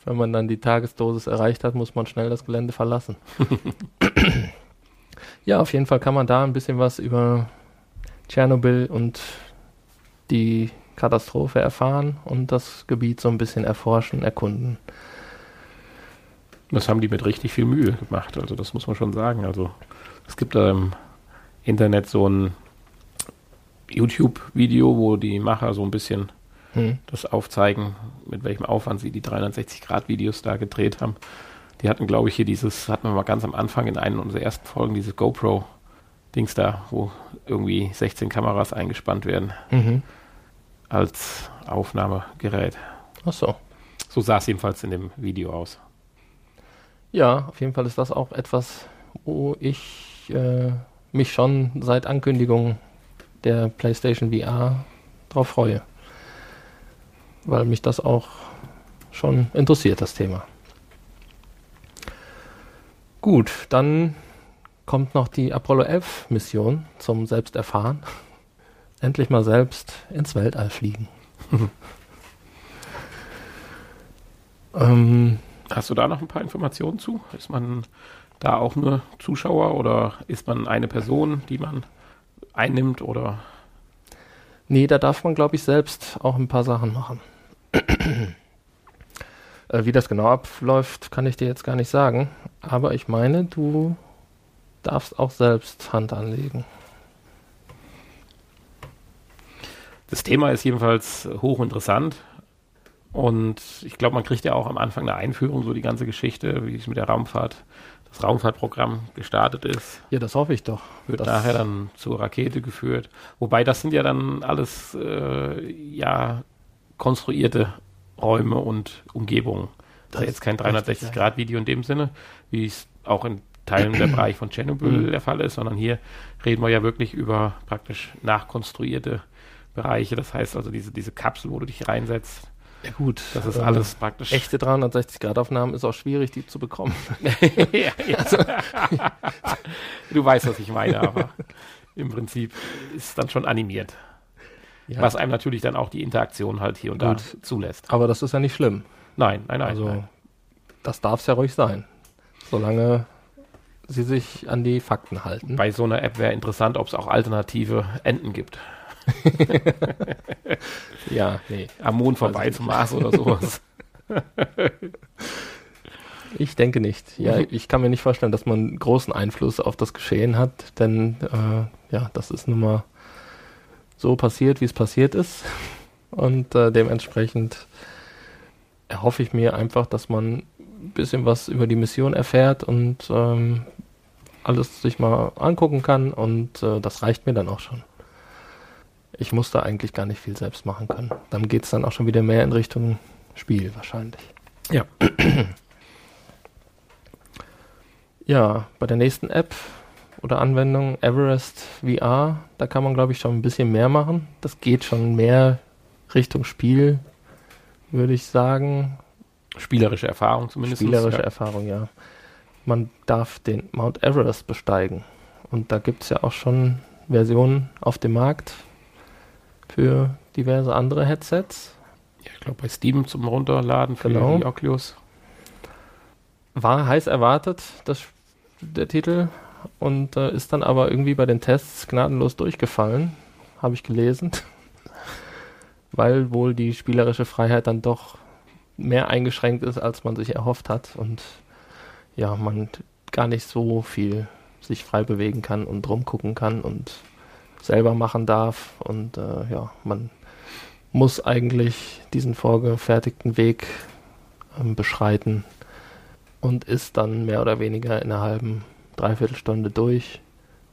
wenn man dann die Tagesdosis erreicht hat, muss man schnell das Gelände verlassen. ja, auf jeden Fall kann man da ein bisschen was über Tschernobyl und die Katastrophe erfahren und das Gebiet so ein bisschen erforschen, erkunden. Das haben die mit richtig viel Mühe gemacht. Also das muss man schon sagen. Also es gibt da im Internet so ein YouTube-Video, wo die Macher so ein bisschen Hm. das aufzeigen, mit welchem Aufwand sie die 360-Grad-Videos da gedreht haben. Die hatten, glaube ich, hier dieses, hatten wir mal ganz am Anfang in einer unserer ersten Folgen, dieses GoPro-Dings da, wo irgendwie 16 Kameras eingespannt werden Mhm. Als Aufnahmegerät. Ach so. So sah es jedenfalls in dem Video aus. Ja, auf jeden Fall ist das auch etwas, wo ich äh, mich schon seit Ankündigung der PlayStation VR drauf freue. Weil mich das auch schon interessiert, das Thema. Gut, dann kommt noch die Apollo 11 Mission zum Selbsterfahren. Endlich mal selbst ins Weltall fliegen. ähm, Hast du da noch ein paar Informationen zu? Ist man da auch nur Zuschauer oder ist man eine Person, die man einnimmt oder? Nee, da darf man, glaube ich, selbst auch ein paar Sachen machen. äh, wie das genau abläuft, kann ich dir jetzt gar nicht sagen. Aber ich meine, du darfst auch selbst Hand anlegen. Das Thema ist jedenfalls hochinteressant. Und ich glaube, man kriegt ja auch am Anfang eine Einführung, so die ganze Geschichte, wie es mit der Raumfahrt das Raumfahrtprogramm gestartet ist. Ja, das hoffe ich doch. Wird nachher dann zur Rakete geführt. Wobei das sind ja dann alles äh, ja konstruierte Räume und Umgebungen. Das ist jetzt kein 360-Grad-Video in dem Sinne, wie es auch in Teilen der Bereich von Tschernobyl mhm. der Fall ist, sondern hier reden wir ja wirklich über praktisch nachkonstruierte Bereiche. Das heißt also diese, diese Kapsel, wo du dich reinsetzt, ja gut, das ist alles praktisch. Echte 360-Grad-Aufnahmen ist auch schwierig, die zu bekommen. ja, ja. Also. du weißt, was ich meine, aber im Prinzip ist es dann schon animiert. Ja. Was einem natürlich dann auch die Interaktion halt hier und gut. da zulässt. Aber das ist ja nicht schlimm. Nein, nein, nein. Also nein. das darf es ja ruhig sein. Solange sie sich an die Fakten halten. Bei so einer App wäre interessant, ob es auch alternative Enden gibt. ja, nee. Am Mond vorbei also, zum Mars oder sowas. Ich denke nicht. Ja, mhm. ich kann mir nicht vorstellen, dass man großen Einfluss auf das Geschehen hat, denn äh, ja, das ist nun mal so passiert, wie es passiert ist. Und äh, dementsprechend erhoffe ich mir einfach, dass man ein bisschen was über die Mission erfährt und ähm, alles sich mal angucken kann und äh, das reicht mir dann auch schon. Ich muss da eigentlich gar nicht viel selbst machen können. Dann geht es dann auch schon wieder mehr in Richtung Spiel wahrscheinlich. Ja. ja, bei der nächsten App oder Anwendung, Everest VR, da kann man glaube ich schon ein bisschen mehr machen. Das geht schon mehr Richtung Spiel, würde ich sagen. Spielerische Erfahrung zumindest. Spielerische ja. Erfahrung, ja. Man darf den Mount Everest besteigen. Und da gibt es ja auch schon Versionen auf dem Markt für diverse andere Headsets. Ja, ich glaube bei Steam zum Runterladen für genau. die Oculus. War heiß erwartet, das, der Titel, und äh, ist dann aber irgendwie bei den Tests gnadenlos durchgefallen, habe ich gelesen, weil wohl die spielerische Freiheit dann doch mehr eingeschränkt ist, als man sich erhofft hat und ja, man gar nicht so viel sich frei bewegen kann und rumgucken kann und selber machen darf. Und äh, ja, man muss eigentlich diesen vorgefertigten Weg ähm, beschreiten und ist dann mehr oder weniger in einer halben, dreiviertel Stunde durch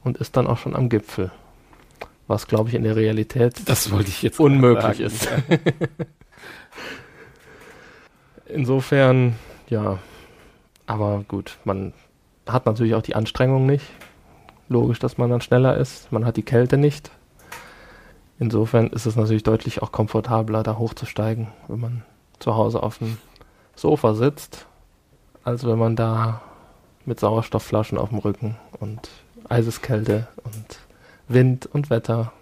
und ist dann auch schon am Gipfel. Was, glaube ich, in der Realität das wollte ich jetzt unmöglich ist. Insofern, ja, aber gut, man hat natürlich auch die Anstrengung nicht. Logisch, dass man dann schneller ist. Man hat die Kälte nicht. Insofern ist es natürlich deutlich auch komfortabler, da hochzusteigen, wenn man zu Hause auf dem Sofa sitzt, als wenn man da mit Sauerstoffflaschen auf dem Rücken und Eiseskälte und Wind und Wetter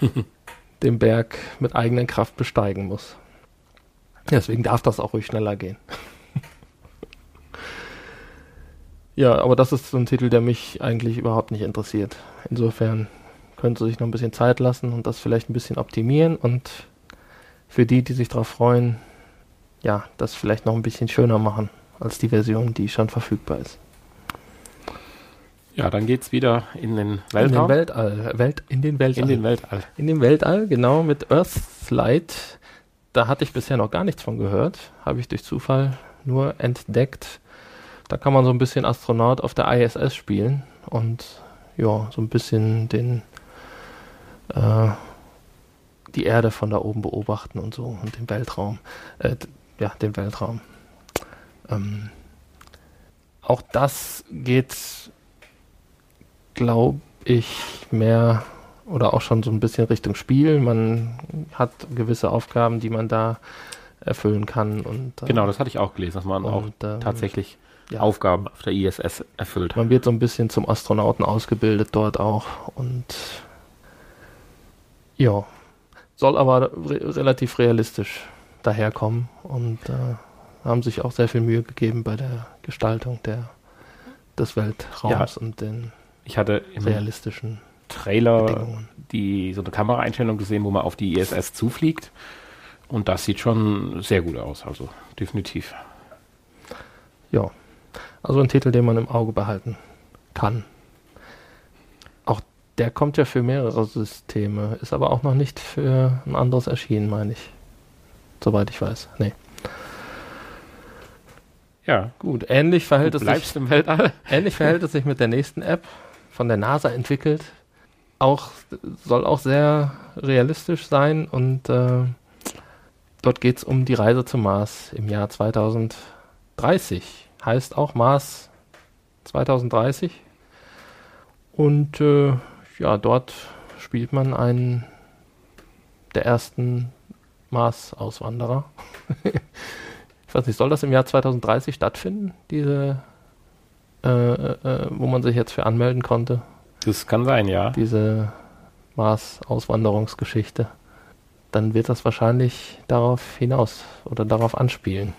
den Berg mit eigener Kraft besteigen muss. Deswegen darf das auch ruhig schneller gehen. Ja, aber das ist so ein Titel, der mich eigentlich überhaupt nicht interessiert. Insofern könnte sich noch ein bisschen Zeit lassen und das vielleicht ein bisschen optimieren und für die, die sich darauf freuen, ja, das vielleicht noch ein bisschen schöner machen als die Version, die schon verfügbar ist. Ja, dann geht's wieder in den Weltraum. In den Weltall. Welt, in den Weltall. In den Weltall. In den Weltall, genau, mit Earthlight. Da hatte ich bisher noch gar nichts von gehört. Habe ich durch Zufall nur entdeckt. Da kann man so ein bisschen Astronaut auf der ISS spielen und ja, so ein bisschen den äh, die Erde von da oben beobachten und so und den Weltraum. Äh, ja, den Weltraum. Ähm, auch das geht, glaube ich, mehr oder auch schon so ein bisschen Richtung Spiel. Man hat gewisse Aufgaben, die man da erfüllen kann. Und, äh, genau, das hatte ich auch gelesen, dass man und, auch ähm, tatsächlich ja. Aufgaben auf der ISS erfüllt. Man wird so ein bisschen zum Astronauten ausgebildet dort auch und ja, soll aber re relativ realistisch daherkommen und äh, haben sich auch sehr viel Mühe gegeben bei der Gestaltung der des Weltraums Ja. und den Ich hatte im realistischen Trailer die so eine Kameraeinstellung gesehen, wo man auf die ISS zufliegt. Und das sieht schon sehr gut aus, also definitiv. Ja, also ein Titel, den man im Auge behalten kann. Auch der kommt ja für mehrere Systeme, ist aber auch noch nicht für ein anderes erschienen, meine ich. Soweit ich weiß. Nee. Ja, Gut, ähnlich verhält, du es bleibst sich, im Weltall. ähnlich verhält es sich mit der nächsten App, von der NASA entwickelt. Auch, soll auch sehr realistisch sein und äh, dort geht es um die Reise zum Mars im Jahr 2030. Heißt auch Mars 2030. Und äh, ja, dort spielt man einen der ersten Mars-Auswanderer. ich weiß nicht, soll das im Jahr 2030 stattfinden, diese, äh, äh, wo man sich jetzt für anmelden konnte, Das kann sein, ja. diese Mars-Auswanderungsgeschichte? Dann wird das wahrscheinlich darauf hinaus oder darauf anspielen.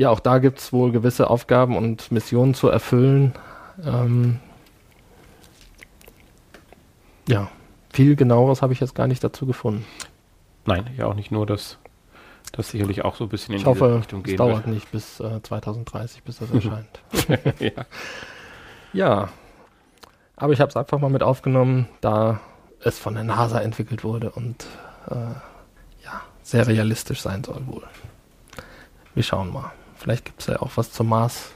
Ja, auch da gibt es wohl gewisse Aufgaben und Missionen zu erfüllen. Ähm, ja, viel genaueres habe ich jetzt gar nicht dazu gefunden. Nein, ja auch nicht nur das. Das sicherlich auch so ein bisschen in Ich hoffe, Richtung es gehen dauert nicht bis äh, 2030, bis das erscheint. wird. ja. ja, aber ich habe es einfach mal mit aufgenommen, da es von der NASA entwickelt wurde und äh, ja, sehr realistisch sein soll wohl. Wir schauen mal. Vielleicht gibt es ja auch was zum Mars,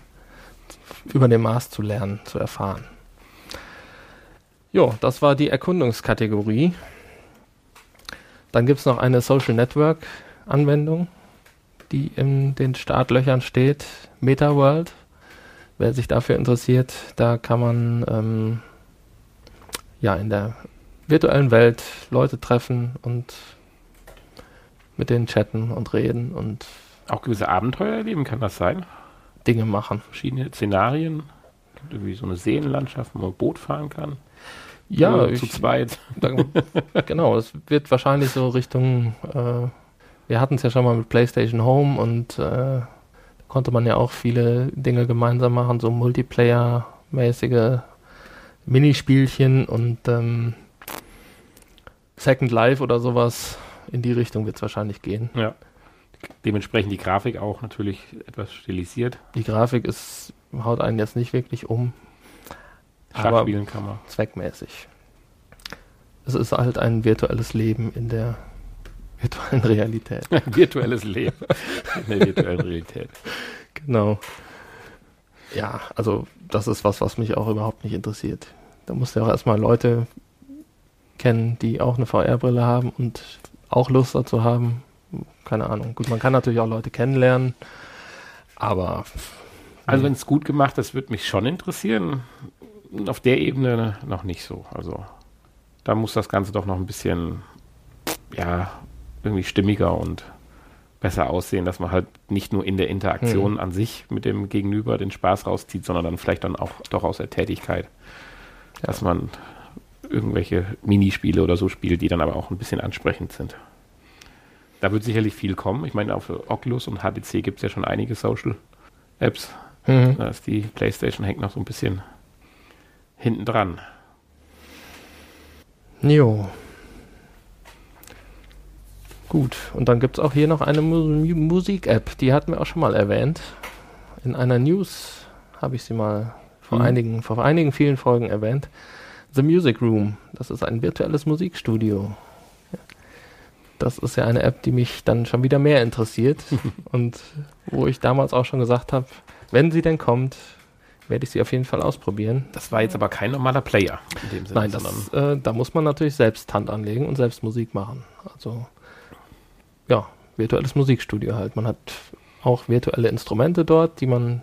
über den Mars zu lernen, zu erfahren. Jo, das war die Erkundungskategorie. Dann gibt es noch eine Social Network Anwendung, die in den Startlöchern steht. MetaWorld. Wer sich dafür interessiert, da kann man ähm, ja in der virtuellen Welt Leute treffen und mit denen chatten und reden und Auch gewisse Abenteuer erleben kann das sein. Dinge machen. Verschiedene Szenarien. Irgendwie so eine Seenlandschaft, wo man Boot fahren kann. Ja, ich, zu zweit. da, genau, es wird wahrscheinlich so Richtung, äh, wir hatten es ja schon mal mit PlayStation Home und äh, da konnte man ja auch viele Dinge gemeinsam machen, so Multiplayer-mäßige Minispielchen und ähm, Second Life oder sowas. In die Richtung wird es wahrscheinlich gehen. Ja. Dementsprechend die Grafik auch natürlich etwas stilisiert. Die Grafik ist, haut einen jetzt nicht wirklich um, Schach spielen kann man. zweckmäßig. Es ist halt ein virtuelles Leben in der virtuellen Realität. Virtuelles Leben in der virtuellen Realität. Genau. Ja, also das ist was, was mich auch überhaupt nicht interessiert. Da musst du ja auch erstmal Leute kennen, die auch eine VR-Brille haben und auch Lust dazu haben. Keine Ahnung. Gut, man kann natürlich auch Leute kennenlernen, aber Also wenn es gut gemacht ist, würde mich schon interessieren. Auf der Ebene noch nicht so. Also da muss das Ganze doch noch ein bisschen, ja, irgendwie stimmiger und besser aussehen, dass man halt nicht nur in der Interaktion an sich mit dem Gegenüber den Spaß rauszieht, sondern dann vielleicht dann auch doch aus der Tätigkeit, dass man irgendwelche Minispiele oder so spielt, die dann aber auch ein bisschen ansprechend sind. Da wird sicherlich viel kommen. Ich meine, auf Oculus und HTC gibt es ja schon einige Social Apps. Mhm. Da ist die PlayStation hängt noch so ein bisschen hinten dran. Jo. Gut, und dann gibt es auch hier noch eine Mu- Musik-App, die hatten wir auch schon mal erwähnt. In einer News habe ich sie mal vor, Mhm. einigen, vor einigen vielen Folgen erwähnt. The Music Room, das ist ein virtuelles Musikstudio. Das ist ja eine App, die mich dann schon wieder mehr interessiert und wo ich damals auch schon gesagt habe, wenn sie denn kommt, werde ich sie auf jeden Fall ausprobieren. Das war jetzt aber kein normaler Player in dem Sinne, Nein, das, äh, da muss man natürlich selbst Hand anlegen und selbst Musik machen. Also, ja, virtuelles Musikstudio halt. Man hat auch virtuelle Instrumente dort, die man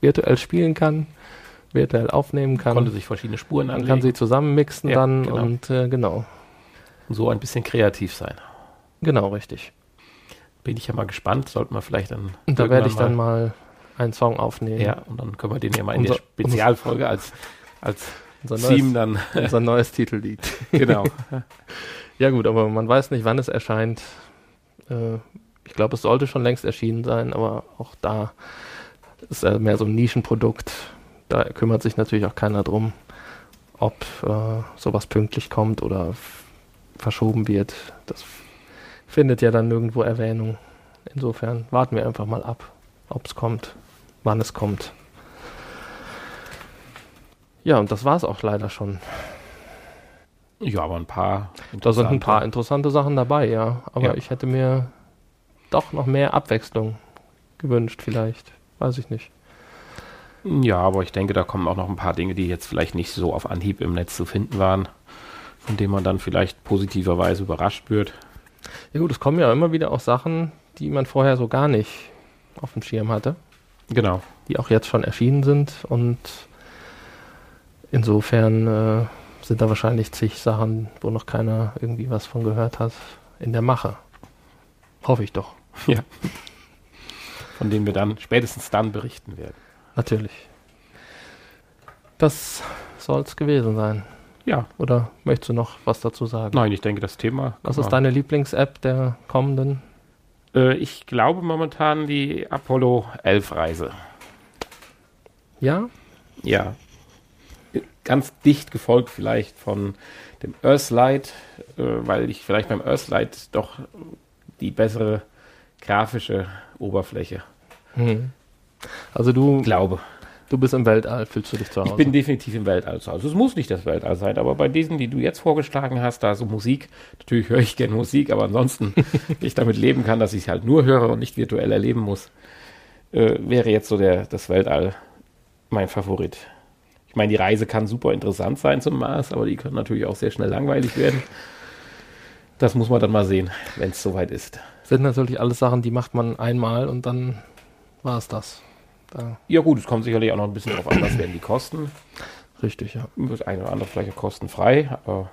virtuell spielen kann, virtuell aufnehmen kann. konnte sich verschiedene Spuren man anlegen kann sie zusammen mixen Ja, dann genau. und äh, genau, so ein bisschen kreativ sein. Genau richtig. Bin ich ja mal gespannt, sollten wir vielleicht dann Und da werde ich dann mal einen Song aufnehmen. ja, und dann können wir den ja mal in der Unser- Spezialfolge als als unser neues, dann unser neues Titellied. genau. Ja gut, aber man weiß nicht, wann es erscheint. Äh, ich glaube, es sollte schon längst erschienen sein, aber auch da ist ja mehr so ein Nischenprodukt. Da kümmert sich natürlich auch keiner drum, ob äh, sowas pünktlich kommt oder verschoben wird. Das findet ja dann nirgendwo Erwähnung. Insofern warten wir einfach mal ab, ob es kommt, wann es kommt. Ja, und das war es auch leider schon. Ja, aber ein paar. Da sind ein paar interessante Sachen dabei, ja. Aber ja. ich hätte mir doch noch mehr Abwechslung gewünscht, vielleicht. Weiß ich nicht. Ja, aber ich denke, da kommen auch noch ein paar Dinge, die jetzt vielleicht nicht so auf Anhieb im Netz zu finden waren, von denen man dann vielleicht positiverweise überrascht wird. Ja gut, es kommen ja immer wieder auch Sachen, die man vorher so gar nicht auf dem Schirm hatte. Genau. Die auch jetzt schon erschienen sind und insofern äh, sind da wahrscheinlich zig Sachen, wo noch keiner irgendwie was von gehört hat, in der Mache. Hoffe ich doch. Ja. Von denen wir dann spätestens dann berichten werden. Natürlich. Das soll es gewesen sein. Ja. Oder möchtest du noch was dazu sagen? Nein, ich denke, das Thema. Was ist deine Lieblings-App der kommenden? Äh, ich glaube momentan die Apollo 11 Reise. Ja? Ja. Ganz dicht gefolgt vielleicht von dem Earthlight, äh, weil ich vielleicht beim Earthlight doch die bessere grafische Oberfläche. Hm. Also du glaube. Du bist im Weltall, fühlst du dich zu Hause? Ich bin definitiv im Weltall zu Hause. Also es muss nicht das Weltall sein, aber bei diesen, die du jetzt vorgeschlagen hast, da so Musik, natürlich höre ich gerne Musik, aber ansonsten ich damit leben kann, dass ich es halt nur höre und nicht virtuell erleben muss, äh, wäre jetzt so der, das Weltall mein Favorit. Ich meine, die Reise kann super interessant sein zum Mars, aber die kann natürlich auch sehr schnell langweilig werden. Das muss man dann mal sehen, wenn es soweit ist sind natürlich alles Sachen, die macht man einmal und dann war es das. Da. Ja gut, es kommt sicherlich auch noch ein bisschen drauf an, was werden die Kosten. Richtig, ja. Das eine oder andere vielleicht auch kostenfrei, aber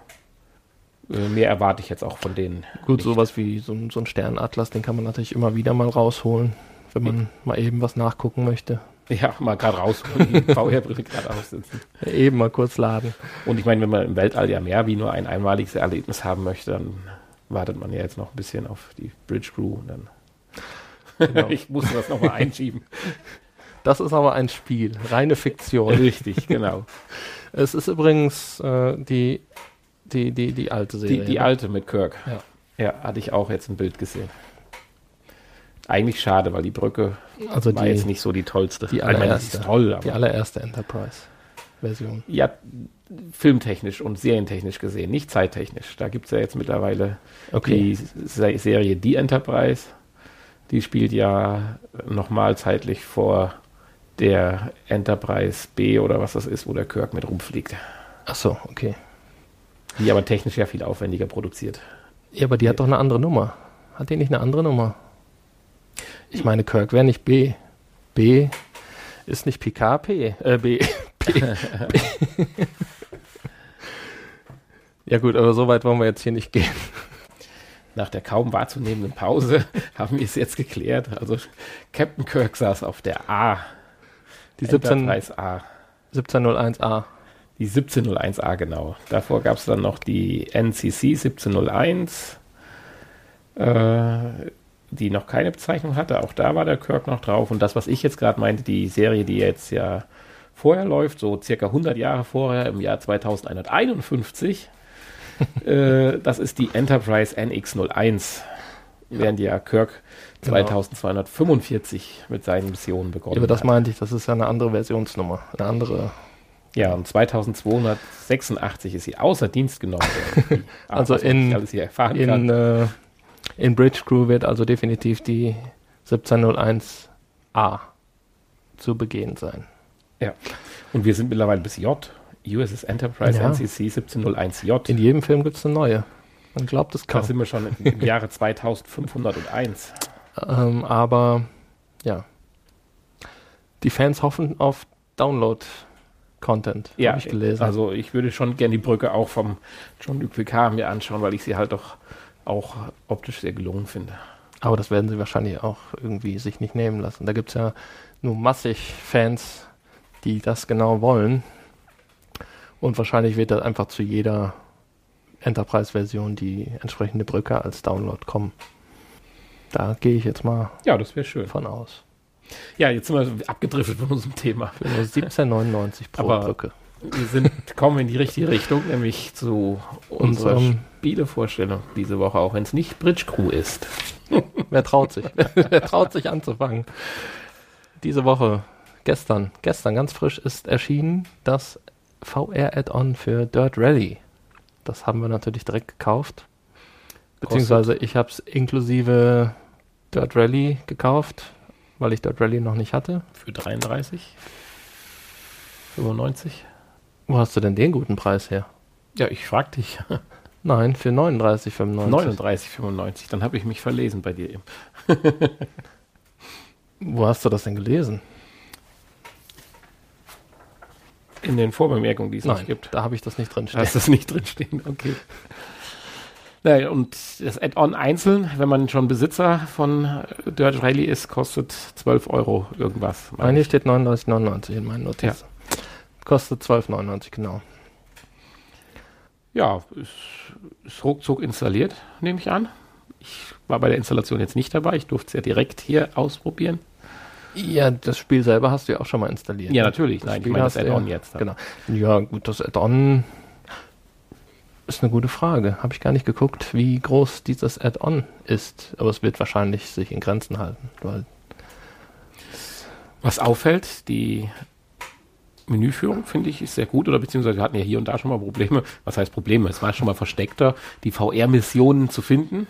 äh, mehr erwarte ich jetzt auch von denen. Gut, nicht. sowas wie so, so ein Sternatlas, den kann man natürlich immer wieder mal rausholen, wenn man mal eben was nachgucken möchte. Ja, mal gerade rausholen, die VR-Brille gerade aussitzen. Eben mal kurz laden. Und ich meine, wenn man im Weltall ja mehr wie nur ein einmaliges Erlebnis haben möchte, dann wartet man ja jetzt noch ein bisschen auf die Bridge Crew und dann. Genau. ich muss das nochmal einschieben. Das ist aber ein Spiel, reine Fiktion. Richtig, genau. Es ist übrigens äh, die, die, die, die alte Serie. Die, die alte mit Kirk. Ja. ja, hatte ich auch jetzt ein Bild gesehen. Eigentlich schade, weil die Brücke also war die, jetzt nicht so die tollste. Die allererste, meine, toll, die allererste Enterprise-Version. Ja, filmtechnisch und serientechnisch gesehen, nicht zeittechnisch. Da gibt es ja jetzt mittlerweile okay. die Serie The Enterprise. Die spielt ja nochmal zeitlich vor der Enterprise B oder was das ist, wo der Kirk mit rumfliegt. Ach so, okay. Die aber technisch ja viel aufwendiger produziert. Ja, aber die hat doch eine andere Nummer. Hat die nicht eine andere Nummer? Ich meine, Kirk wäre nicht B. B ist nicht Picard P. Äh, B. B. B. Ja gut, aber so weit wollen wir jetzt hier nicht gehen. Nach der kaum wahrzunehmenden Pause haben wir es jetzt geklärt. Also Captain Kirk saß auf der A. Die 17, A. 1701A. Die 1701A, genau. Davor gab es dann noch die NCC 1701, äh, die noch keine Bezeichnung hatte. Auch da war der Kirk noch drauf. Und das, was ich jetzt gerade meinte, die Serie, die jetzt ja vorher läuft, so circa 100 Jahre vorher, im Jahr 2151, äh, das ist die Enterprise NX01, ja. Während ja Kirk 2245 genau. mit seinen Missionen begonnen hat. Aber das meinte ich, das ist ja eine andere Versionsnummer, eine andere. Ja, und 2286 ist sie außer Dienst genommen worden. also in, in, äh, in Bridge Crew wird also definitiv die 1701A zu begehen sein. Ja. Und wir sind mittlerweile bis J USS Enterprise ja. NCC 1701J. In jedem Film gibt es eine neue. Man glaubt es kaum. Da sind wir schon im Jahre 2501. Ähm, aber ja. Die Fans hoffen auf Download-Content. Ja, ich gelesen. Also ich würde schon gerne die Brücke auch vom John-Luc Picard mir anschauen, weil ich sie halt doch auch optisch sehr gelungen finde. Aber das werden sie wahrscheinlich auch irgendwie sich nicht nehmen lassen. Da gibt es ja nur massig Fans, die das genau wollen. Und wahrscheinlich wird das einfach zu jeder Enterprise-Version die entsprechende Brücke als Download kommen. Da gehe ich jetzt mal ja, das schön. von aus. Ja, jetzt sind wir abgedriftet von unserem Thema. Für nur 17,99 pro Aber- Brücke. Wir sind, kommen in die richtige Richtung, nämlich zu unserer Unserem- Spielevorstellung diese Woche, auch wenn es nicht Bridge Crew ist. Wer traut sich? Wer traut sich anzufangen? Diese Woche, gestern, gestern ganz frisch ist erschienen das VR-Add-on für Dirt Rally. Das haben wir natürlich direkt gekauft. Beziehungsweise ich habe es inklusive Dirt Rally gekauft, weil ich Dirt Rally noch nicht hatte. Für 33? 95? Wo hast du denn den guten Preis her? Ja, ich frag dich. Nein, für 39,95. 39,95. Dann habe ich mich verlesen bei dir eben. Wo hast du das denn gelesen? In den Vorbemerkungen, die es Nein, nicht gibt. da habe ich das nicht drin stehen. Hast du es nicht drinstehen? Okay. Naja, und das Add-on einzeln, wenn man schon Besitzer von äh, Dirt Rally ist, kostet 12 Euro irgendwas. Nein, hier steht 39,99 in meinen Notizen. Kostet 12,99, genau. Ja, ist, ist ruckzuck installiert, nehme ich an. Ich war bei der Installation jetzt nicht dabei. Ich durfte es ja direkt hier ausprobieren. Ja, das Spiel selber hast du ja auch schon mal installiert. Ja, ne? natürlich. Das Nein, ich Spiel meine das Add-on ja- jetzt. Genau. Ja, gut, das Add-on ist eine gute Frage. Habe ich gar nicht geguckt, wie groß dieses Add-on ist. Aber es wird wahrscheinlich sich in Grenzen halten. Weil Was auffällt, die Menüführung finde ich ist sehr gut oder beziehungsweise wir hatten ja hier und da schon mal Probleme. Was heißt Probleme? Es war schon mal versteckter, die VR-Missionen zu finden.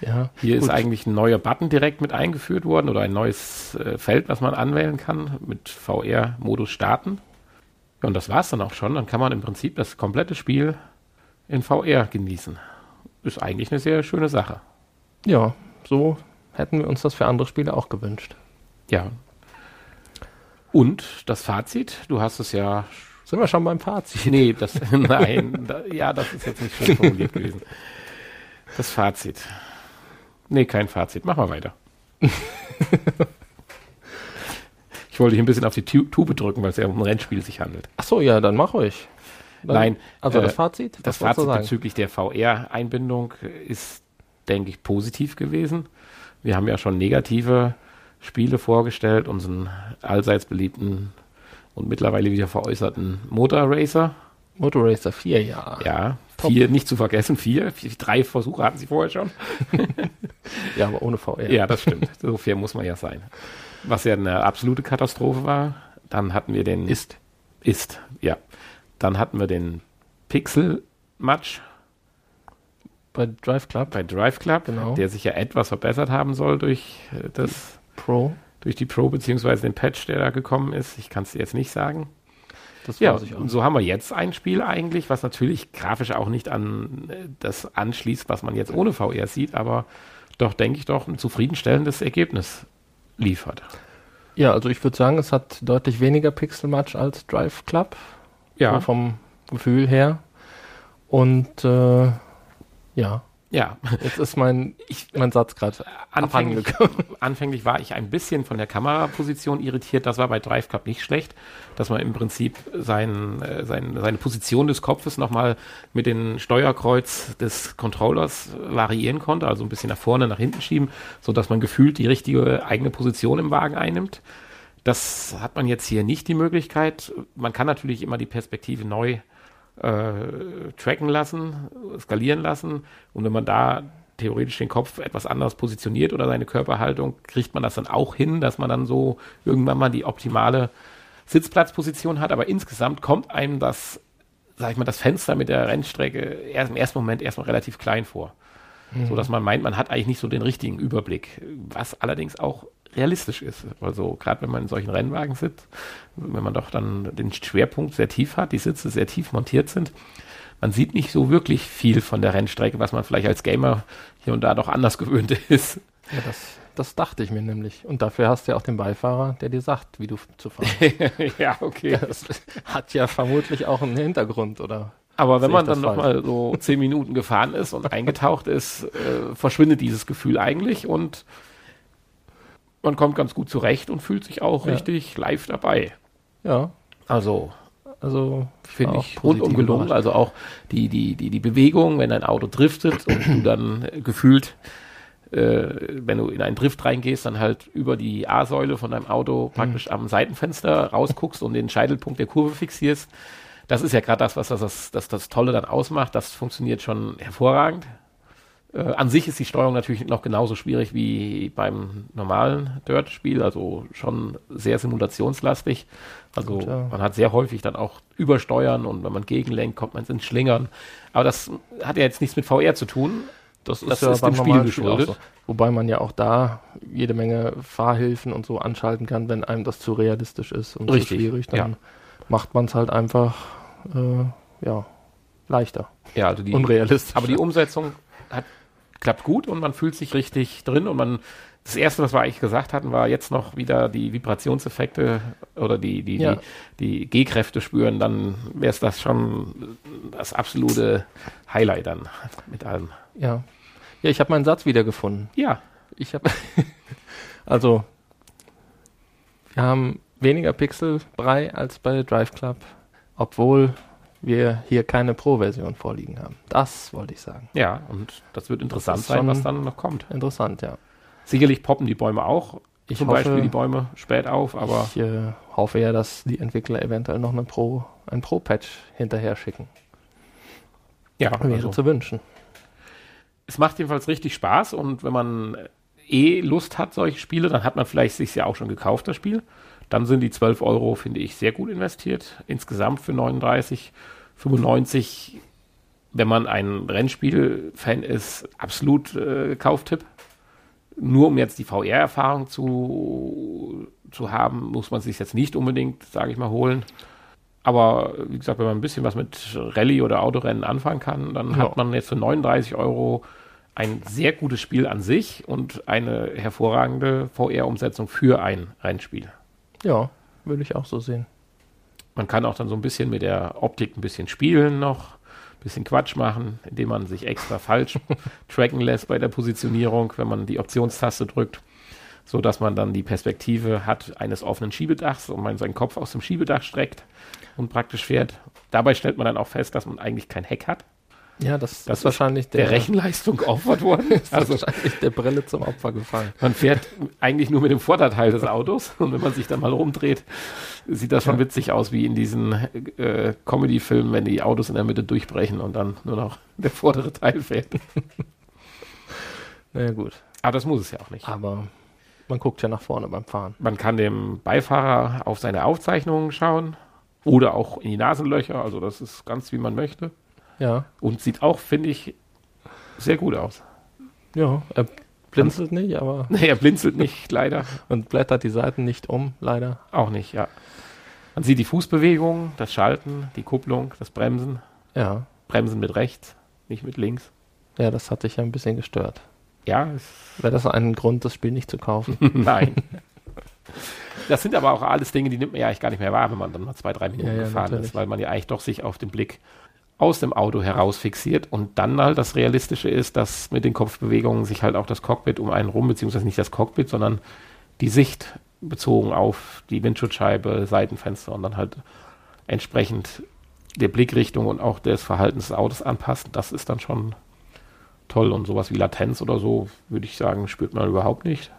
Ja, Hier gut. ist eigentlich ein neuer Button direkt mit eingeführt worden oder ein neues äh, Feld, was man anwählen kann mit VR-Modus starten. Ja, und das war es dann auch schon. Dann kann man im Prinzip das komplette Spiel in VR genießen. Ist eigentlich eine sehr schöne Sache. Ja, so hätten wir uns das für andere Spiele auch gewünscht. Ja. Und das Fazit, du hast es ja Sind wir schon beim Fazit? Nee, das, nein, da, ja, das ist jetzt nicht schön formuliert gewesen. Das Fazit. Nee, kein Fazit. Mach mal weiter. ich wollte dich ein bisschen auf die Tu- Tube drücken, weil es ja um ein Rennspiel sich handelt. Ach so, ja, dann mach ruhig. Dann, Nein, Also äh, das Fazit? Das Fazit bezüglich der VR-Einbindung ist, denke ich, positiv gewesen. Wir haben ja schon negative Spiele vorgestellt, unseren allseits beliebten und mittlerweile wieder veräußerten Motor Racer. Motor Racer 4, ja. Ja, Top. vier, nicht zu vergessen, vier. vier. Drei Versuche hatten sie vorher schon. Ja, aber ohne VR. Ja, das stimmt. So fair muss man ja sein. Was ja eine absolute Katastrophe war. Dann hatten wir den. Ist. Ist, ja. Dann hatten wir den Pixel-Match Bei Drive Club bei Drive Club, Genau. der sich ja etwas verbessert haben soll durch äh, das, Pro. durch die Pro beziehungsweise den Patch, der da gekommen ist. Ich kann es dir jetzt nicht sagen. Das Ja, und so haben wir jetzt ein Spiel eigentlich, was natürlich grafisch auch nicht an äh, das anschließt, was man jetzt ohne VR sieht, aber doch, denke ich, doch ein zufriedenstellendes Ergebnis liefert. Ja, also ich würde sagen, es hat deutlich weniger Pixel-Match als Drive Club. Ja, So vom Gefühl her. Und äh, ja, ja. jetzt ist mein, mein Satz gerade Anfänglich, anfänglich war ich ein bisschen von der Kameraposition irritiert. Das war bei Drive Club nicht schlecht, dass man im Prinzip sein, äh, sein, seine Position des Kopfes nochmal mit dem Steuerkreuz des Controllers variieren konnte, also ein bisschen nach vorne, nach hinten schieben, sodass man gefühlt die richtige eigene Position im Wagen einnimmt. Das hat man jetzt hier nicht die Möglichkeit. Man kann natürlich immer die Perspektive neu äh, tracken lassen, skalieren lassen. Und wenn man da theoretisch den Kopf etwas anders positioniert oder seine Körperhaltung, kriegt man das dann auch hin, dass man dann so irgendwann mal die optimale Sitzplatzposition hat. Aber insgesamt kommt einem das, sag ich mal, das Fenster mit der Rennstrecke erst im ersten Moment erstmal relativ klein vor. So dass man meint, man hat eigentlich nicht so den richtigen Überblick, was allerdings auch realistisch ist. Also gerade wenn man in solchen Rennwagen sitzt, wenn man doch dann den Schwerpunkt sehr tief hat, die Sitze sehr tief montiert sind, man sieht nicht so wirklich viel von der Rennstrecke, was man vielleicht als Gamer hier und da doch anders gewöhnt ist. Ja, das, das dachte ich mir nämlich. Und dafür hast du ja auch den Beifahrer, der dir sagt, wie du zu fahren. ja, okay. Das hat ja vermutlich auch einen Hintergrund, oder? Aber wenn man dann noch falsch? mal so zehn Minuten gefahren ist und eingetaucht ist, äh, verschwindet dieses Gefühl eigentlich und man kommt ganz gut zurecht und fühlt sich auch Ja. richtig live dabei. Ja, Also also finde ich rundum gelungen. Also auch die, die, die, die Bewegung, wenn ein Auto driftet und du dann äh, gefühlt äh, wenn du in einen Drift reingehst, dann halt über die A-Säule von deinem Auto praktisch am Seitenfenster rausguckst und den Scheitelpunkt der Kurve fixierst. Das ist ja gerade das, was das, das, das, das Tolle dann ausmacht. Das funktioniert schon hervorragend. Äh, an sich ist die Steuerung natürlich noch genauso schwierig wie beim normalen Dirt-Spiel, also schon sehr simulationslastig. Also Gut, ja. man hat sehr häufig dann auch Übersteuern und wenn man gegenlenkt, kommt man ins Schlingern. Aber das hat ja jetzt nichts mit VR zu tun. Das ist Das ja ist beim dem Spiel geschuldet. so. Wobei man ja auch da jede Menge Fahrhilfen und so anschalten kann, wenn einem das zu realistisch ist und Richtig, zu schwierig, dann ja. macht man es halt einfach äh, ja, leichter. Ja, also die, Unrealistisch. aber die Umsetzung hat, klappt gut und man fühlt sich richtig drin und man das erste, was wir eigentlich gesagt hatten, war jetzt noch wieder die Vibrationseffekte oder die, die, Ja. die, die G-Kräfte spüren, dann wäre es das schon das absolute Highlight dann mit allem. ja. ja, ich habe meinen Satz wiedergefunden. Ja, Ich habe also wir haben weniger Pixelbrei als bei Drive Club, obwohl wir hier keine Pro-Version vorliegen haben. Das wollte ich sagen. ja, und das wird interessant ist sein, was dann noch kommt. Interessant, ja. Sicherlich poppen die Bäume auch, Ich zum hoffe- Beispiel die Bäume spät auf, aber ich äh, hoffe ja, dass die Entwickler eventuell noch eine Pro, ein Pro-Patch hinterher schicken. ja, Wäre also, zu wünschen. es macht jedenfalls richtig Spaß und wenn man eh Lust hat, solche Spiele, dann hat man vielleicht sich ja auch schon gekauft, das Spiel. Dann sind die 12 Euro, finde ich, sehr gut investiert. Insgesamt für 39, 95, wenn man ein Rennspiel-Fan ist, absolut äh, Kauftipp. Nur um jetzt die VR-Erfahrung zu, zu haben, muss man sich jetzt nicht unbedingt, sage ich mal, holen. Aber wie gesagt, wenn man ein bisschen was mit Rallye oder Autorennen anfangen kann, dann Ja. hat man jetzt für 39 Euro ein sehr gutes Spiel an sich und eine hervorragende VR-Umsetzung für ein Rennspiel. Ja, würde ich auch so sehen. Man kann auch dann so ein bisschen mit der Optik ein bisschen spielen noch, ein bisschen Quatsch machen, indem man sich extra falsch tracken lässt bei der Positionierung, wenn man die Optionstaste drückt, so dass man dann die Perspektive hat eines offenen Schiebedachs und man seinen Kopf aus dem Schiebedach streckt und praktisch fährt. Dabei stellt man dann auch fest, dass man eigentlich kein Heck hat. Ja, das, Das ist ist wahrscheinlich Der der, Rechenleistung geopfert worden. also Also wahrscheinlich der Brille zum Opfer gefallen. man fährt eigentlich nur mit dem Vorderteil des Autos und wenn man sich dann mal rumdreht, sieht das schon Ja. witzig aus wie in diesen äh, Comedy-Filmen, wenn die Autos in der Mitte durchbrechen und dann nur noch der vordere Teil fährt. Na ja, gut. Aber das muss es ja auch nicht. Aber man guckt ja nach vorne beim Fahren. Man kann dem Beifahrer auf seine Aufzeichnungen schauen oder auch in die Nasenlöcher, also das ist ganz wie man möchte Ja, und sieht auch, finde ich, sehr gut aus. ja. Er blinzelt nicht, aber Nee, er blinzelt nicht, leider. und blättert die Seiten nicht um, leider. Auch nicht, ja. Man sieht die Fußbewegung, das Schalten, die Kupplung, das Bremsen. Ja, Bremsen mit rechts, nicht mit links. ja, das hat dich ja ein bisschen gestört. Ja, es, Wäre das ein Grund, das Spiel nicht zu kaufen? nein. Das sind aber auch alles Dinge, die nimmt man ja eigentlich gar nicht mehr wahr, wenn man dann mal zwei, drei Minuten Ja, ja, gefahren natürlich. ist, weil man ja eigentlich doch sich auf den Blick aus dem Auto heraus fixiert und dann halt das Realistische ist, dass mit den Kopfbewegungen sich halt auch das Cockpit um einen rum, beziehungsweise nicht das Cockpit, sondern die Sicht bezogen auf die Windschutzscheibe, Seitenfenster und dann halt entsprechend der Blickrichtung und auch des Verhaltens des Autos anpassen. Das ist dann schon toll und sowas wie Latenz oder so, würde ich sagen, spürt man überhaupt nicht.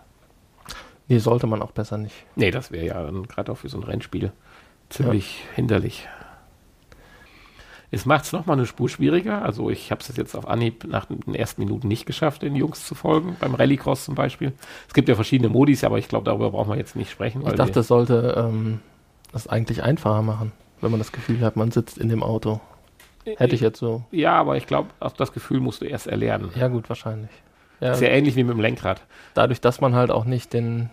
Nee, sollte man auch besser nicht. Nee, das wäre ja dann gerade auch für so ein Rennspiel ziemlich hinderlich. Es macht es nochmal eine Spur schwieriger. Also ich habe es jetzt auf Anhieb nach den ersten Minuten nicht geschafft, den Jungs zu folgen, beim Rallycross zum Beispiel. Es gibt ja verschiedene Modis, aber ich glaube, darüber brauchen wir jetzt nicht sprechen. Ich dachte, das sollte ähm, das eigentlich einfacher machen, wenn man das Gefühl hat, man sitzt in dem Auto. Hätte ich jetzt so. Ja, aber ich glaube, auch das Gefühl musst du erst erlernen. Ja, gut, wahrscheinlich. Ja, Ist ja ähnlich wie mit dem Lenkrad. dadurch, dass man halt auch nicht den,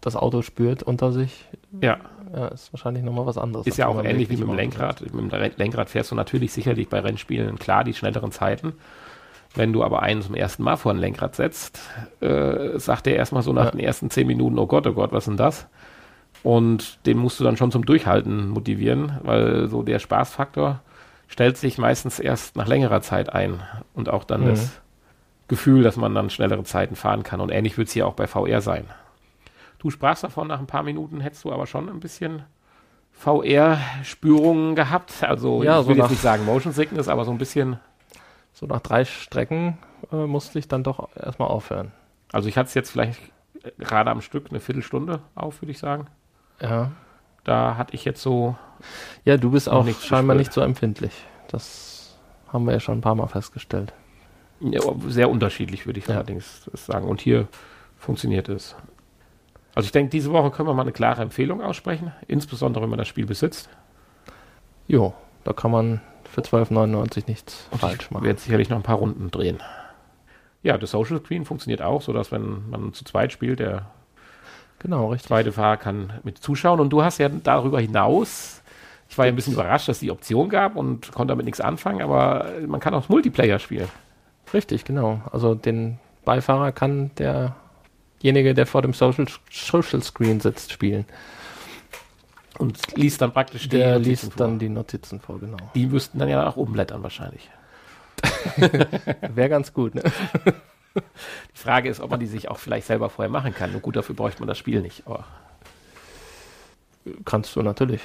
das Auto spürt unter sich, Ja, ja, ist wahrscheinlich nochmal was anderes. ist ja auch ähnlich wie mit dem Lenkrad. Mit dem Lenkrad fährst du natürlich sicherlich bei Rennspielen klar die schnelleren Zeiten. Wenn du aber einen zum ersten Mal vor ein Lenkrad setzt, äh, sagt er erstmal so nach Ja. den ersten zehn Minuten, oh Gott, oh Gott, was ist denn das? Und den musst du dann schon zum Durchhalten motivieren, weil so der Spaßfaktor stellt sich meistens erst nach längerer Zeit ein. Und auch dann Mhm. das Gefühl, dass man dann schnellere Zeiten fahren kann. Und ähnlich wird es hier auch bei VR sein. Du sprachst davon, nach ein paar Minuten hättest du aber schon ein bisschen VR-Spürungen gehabt. Also Ja, ich so will jetzt nicht sagen Motion Sickness, aber so ein bisschen, So nach drei Strecken äh, musste ich dann doch erstmal aufhören. Also ich hatte es jetzt vielleicht gerade am Stück eine Viertelstunde auf, würde ich sagen. Ja. Da hatte ich jetzt so. Ja, du bist auch nichts scheinbar nicht so empfindlich. Das haben wir ja schon ein paar Mal festgestellt. Ja, sehr unterschiedlich, würde ich Ja. allerdings sagen. Und hier funktioniert es. Also ich denke, diese Woche können wir mal eine klare Empfehlung aussprechen, insbesondere wenn man das Spiel besitzt. Jo, da kann man für 12,99 nichts falsch Ich machen. werde sicherlich noch ein paar Runden drehen. Ja, das Social Screen funktioniert auch, sodass wenn man zu zweit spielt, der Genau, richtig. zweite Fahrer kann mit zuschauen. Und du hast ja darüber hinaus, ich war ja ein bisschen überrascht, dass es die Option gab und konnte damit nichts anfangen, aber man kann auch Multiplayer spielen. Richtig, genau. Also den Beifahrer kann derjenige, der vor dem Social, Social Screen sitzt, spielen. Und liest dann praktisch die Der Notizen liest vor. dann die Notizen vor, genau. Die müssten dann ja nach oben blättern wahrscheinlich. Wäre ganz gut, ne? Die Frage ist, ob man die sich auch vielleicht selber vorher machen kann. Nur gut, dafür bräuchte man das Spiel nicht. Aber Kannst du natürlich.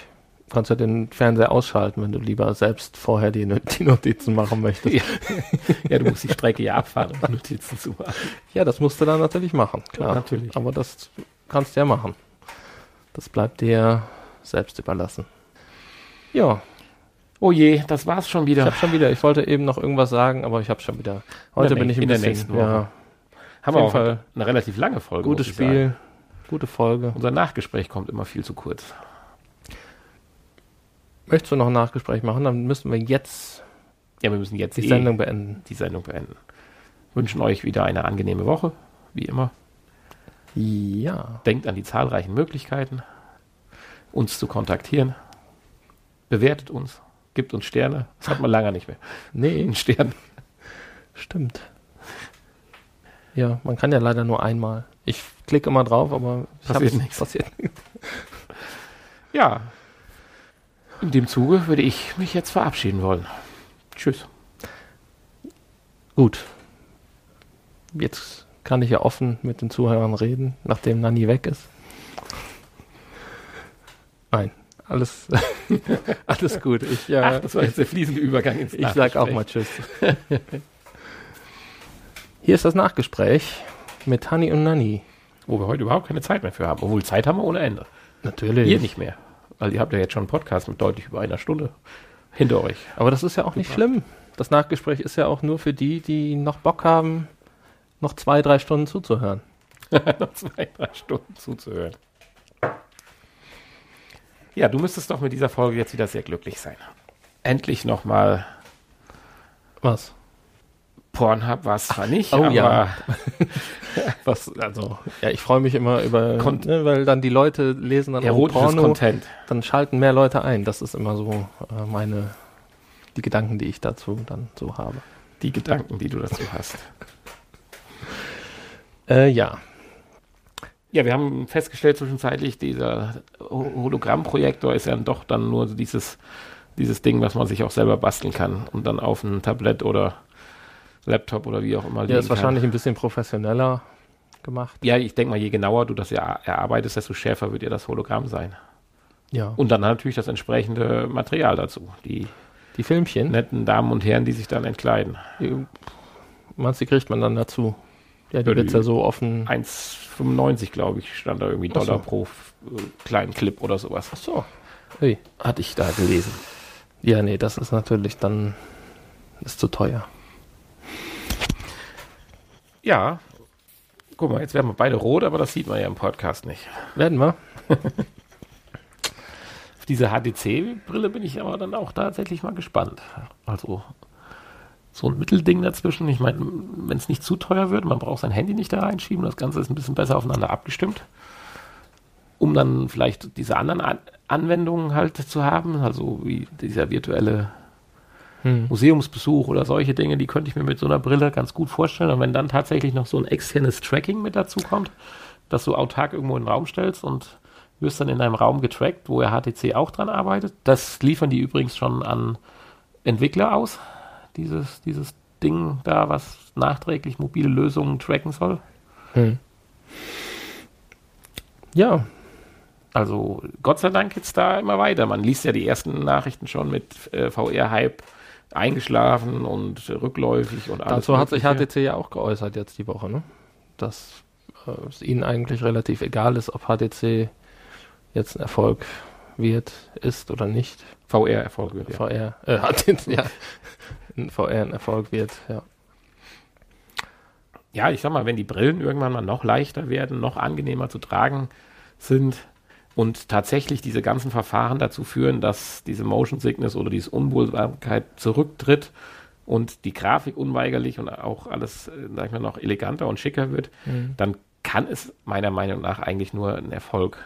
Du kannst ja den Fernseher ausschalten, wenn du lieber selbst vorher die, die Notizen machen möchtest. ja. ja, du musst die Strecke ja abfahren, um Notizen zu machen. Ja, das musst du dann natürlich machen, klar. Ja, natürlich. Aber das kannst du ja machen. Das bleibt dir selbst überlassen. Ja, Oh je, das war's schon ich wieder. habe schon wieder, ich wollte eben noch irgendwas sagen, aber ich habe schon wieder. Heute bin ich ein in der nächsten Woche. ja, Haben auf wir jeden auch Fall eine relativ lange Folge. gutes ich sagen. Spiel, gute Folge. Unser Nachgespräch kommt immer viel zu kurz. Möchtest du noch ein Nachgespräch machen? Dann müssen wir jetzt Ja, wir müssen jetzt die eh Sendung beenden. die Sendung beenden. Wünschen euch wieder eine angenehme Woche, wie immer. Ja, Denkt an die zahlreichen Möglichkeiten, uns zu kontaktieren. Bewertet uns, gibt uns Sterne. Das hat man lange nicht mehr. nee, Einen Stern. stimmt. Ja, man kann ja leider nur einmal. Ich klicke immer drauf, aber ich Passiert nichts. Passiert nichts. Ja. In dem Zuge würde ich mich jetzt verabschieden wollen. Tschüss. Gut. Jetzt kann ich ja offen mit den Zuhörern reden, nachdem Nanni weg ist. Nein, alles, alles gut. Ich, ja, Ach, das war jetzt der fließende Übergang ins ich sag auch mal Tschüss. Hier ist das Nachgespräch mit Hani und Nanni. Wo wir heute überhaupt keine Zeit mehr für haben. Obwohl Zeit haben wir ohne Ende. Natürlich. Ihr nicht mehr. Weil ihr habt ja jetzt schon einen Podcast mit deutlich über einer Stunde hinter euch. Aber das ist ja auch nicht schlimm. Das Nachgespräch ist ja auch nur für die, die noch Bock haben, noch zwei, drei Stunden zuzuhören. noch zwei, drei Stunden zuzuhören. Ja, du müsstest doch mit dieser Folge jetzt wieder sehr glücklich sein. Endlich nochmal Was? Pornhub war es zwar nicht, oh aber ja. Was, also, ja, ich freue mich immer über, Kon- ne, weil dann die Leute lesen dann auch Porno, Content. dann schalten mehr Leute ein. Das ist immer so äh, meine, die Gedanken, die ich dazu dann so habe. Die Gedanken, die du dazu hast. Äh, ja, Ja, wir haben festgestellt zwischenzeitlich, dieser Ho- Hologrammprojektor ist ja doch dann nur dieses, dieses Ding, was man sich auch selber basteln kann und dann auf ein Tablett oder Laptop oder wie auch immer der ist wahrscheinlich ein bisschen professioneller gemacht. Ja, ich denke mal, je genauer du das ja erarbeitest, desto schärfer wird dir das Hologramm sein. Ja. Und dann natürlich das entsprechende Material dazu. Die die Filmchen, netten Damen und Herren, die sich dann entkleiden. die, meinst du, die kriegt man dann dazu? Ja, die Ja, wird's ja so offen. 1,95 glaube ich, stand da irgendwie Ach so. Dollar pro äh, kleinen Clip oder sowas. Ach so. Ui. Hatte ich da gelesen. Ja, nee, das ist natürlich dann ist zu teuer. Ja. Guck mal, jetzt werden wir beide rot, aber das sieht man ja im Podcast nicht. Werden wir? Auf diese HTC-Brille bin ich aber dann auch tatsächlich mal gespannt. Also so ein Mittelding dazwischen. Ich meine, wenn es nicht zu teuer wird, man braucht sein Handy nicht da reinschieben, das Ganze ist ein bisschen besser aufeinander abgestimmt. Um dann vielleicht diese anderen An Anwendungen halt zu haben, also wie dieser virtuelle Hm. Museumsbesuch oder solche Dinge, die könnte ich mir mit so einer Brille ganz gut vorstellen. Und wenn dann tatsächlich noch so ein externes Tracking mit dazu kommt, dass du autark irgendwo in den Raum stellst und wirst dann in einem Raum getrackt, wo ja HTC auch dran arbeitet. Das liefern die übrigens schon an Entwickler aus, dieses, dieses Ding da, was nachträglich mobile Lösungen tracken soll. Hm. Ja, Also Gott sei Dank geht's da immer weiter. Man liest ja die ersten Nachrichten schon mit äh, VR-Hype eingeschlafen und rückläufig und alles. dazu hat sich. HTC ja auch geäußert jetzt die Woche, ne? dass äh, es ihnen eigentlich relativ egal ist, ob HTC jetzt ein Erfolg wird, ist oder nicht. VR-Erfolg wird, ja. VR, äh, HTC, ja. ein VR ein Erfolg wird, ja. Ja, ich sag mal, wenn die Brillen irgendwann mal noch leichter werden, noch angenehmer zu tragen sind und tatsächlich diese ganzen Verfahren dazu führen, dass diese Motion Sickness oder diese Unwohlsamkeit zurücktritt und die Grafik unweigerlich und auch alles, äh, sag ich mal, noch eleganter und schicker wird, mhm. dann kann es meiner Meinung nach eigentlich nur ein Erfolg.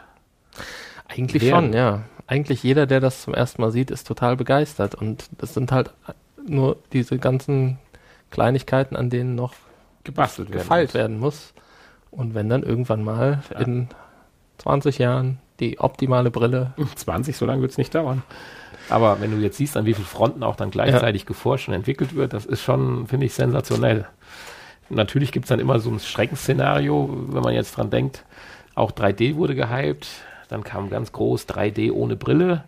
Eigentlich werden. schon, ja. Eigentlich jeder, der das zum ersten Mal sieht, ist total begeistert. Und das sind halt nur diese ganzen Kleinigkeiten, an denen noch gebastelt gefeilt werden muss. Und wenn dann irgendwann mal ja. in 20 Jahren die optimale Brille. 20, so lange wird es nicht dauern. Aber wenn du jetzt siehst, an wie vielen Fronten auch dann gleichzeitig ja. geforscht und entwickelt wird, das ist schon, finde ich, sensationell. Natürlich gibt es dann immer so ein Schreckensszenario, wenn man jetzt dran denkt. Auch 3D wurde gehypt, dann kam ganz groß 3D ohne Brille.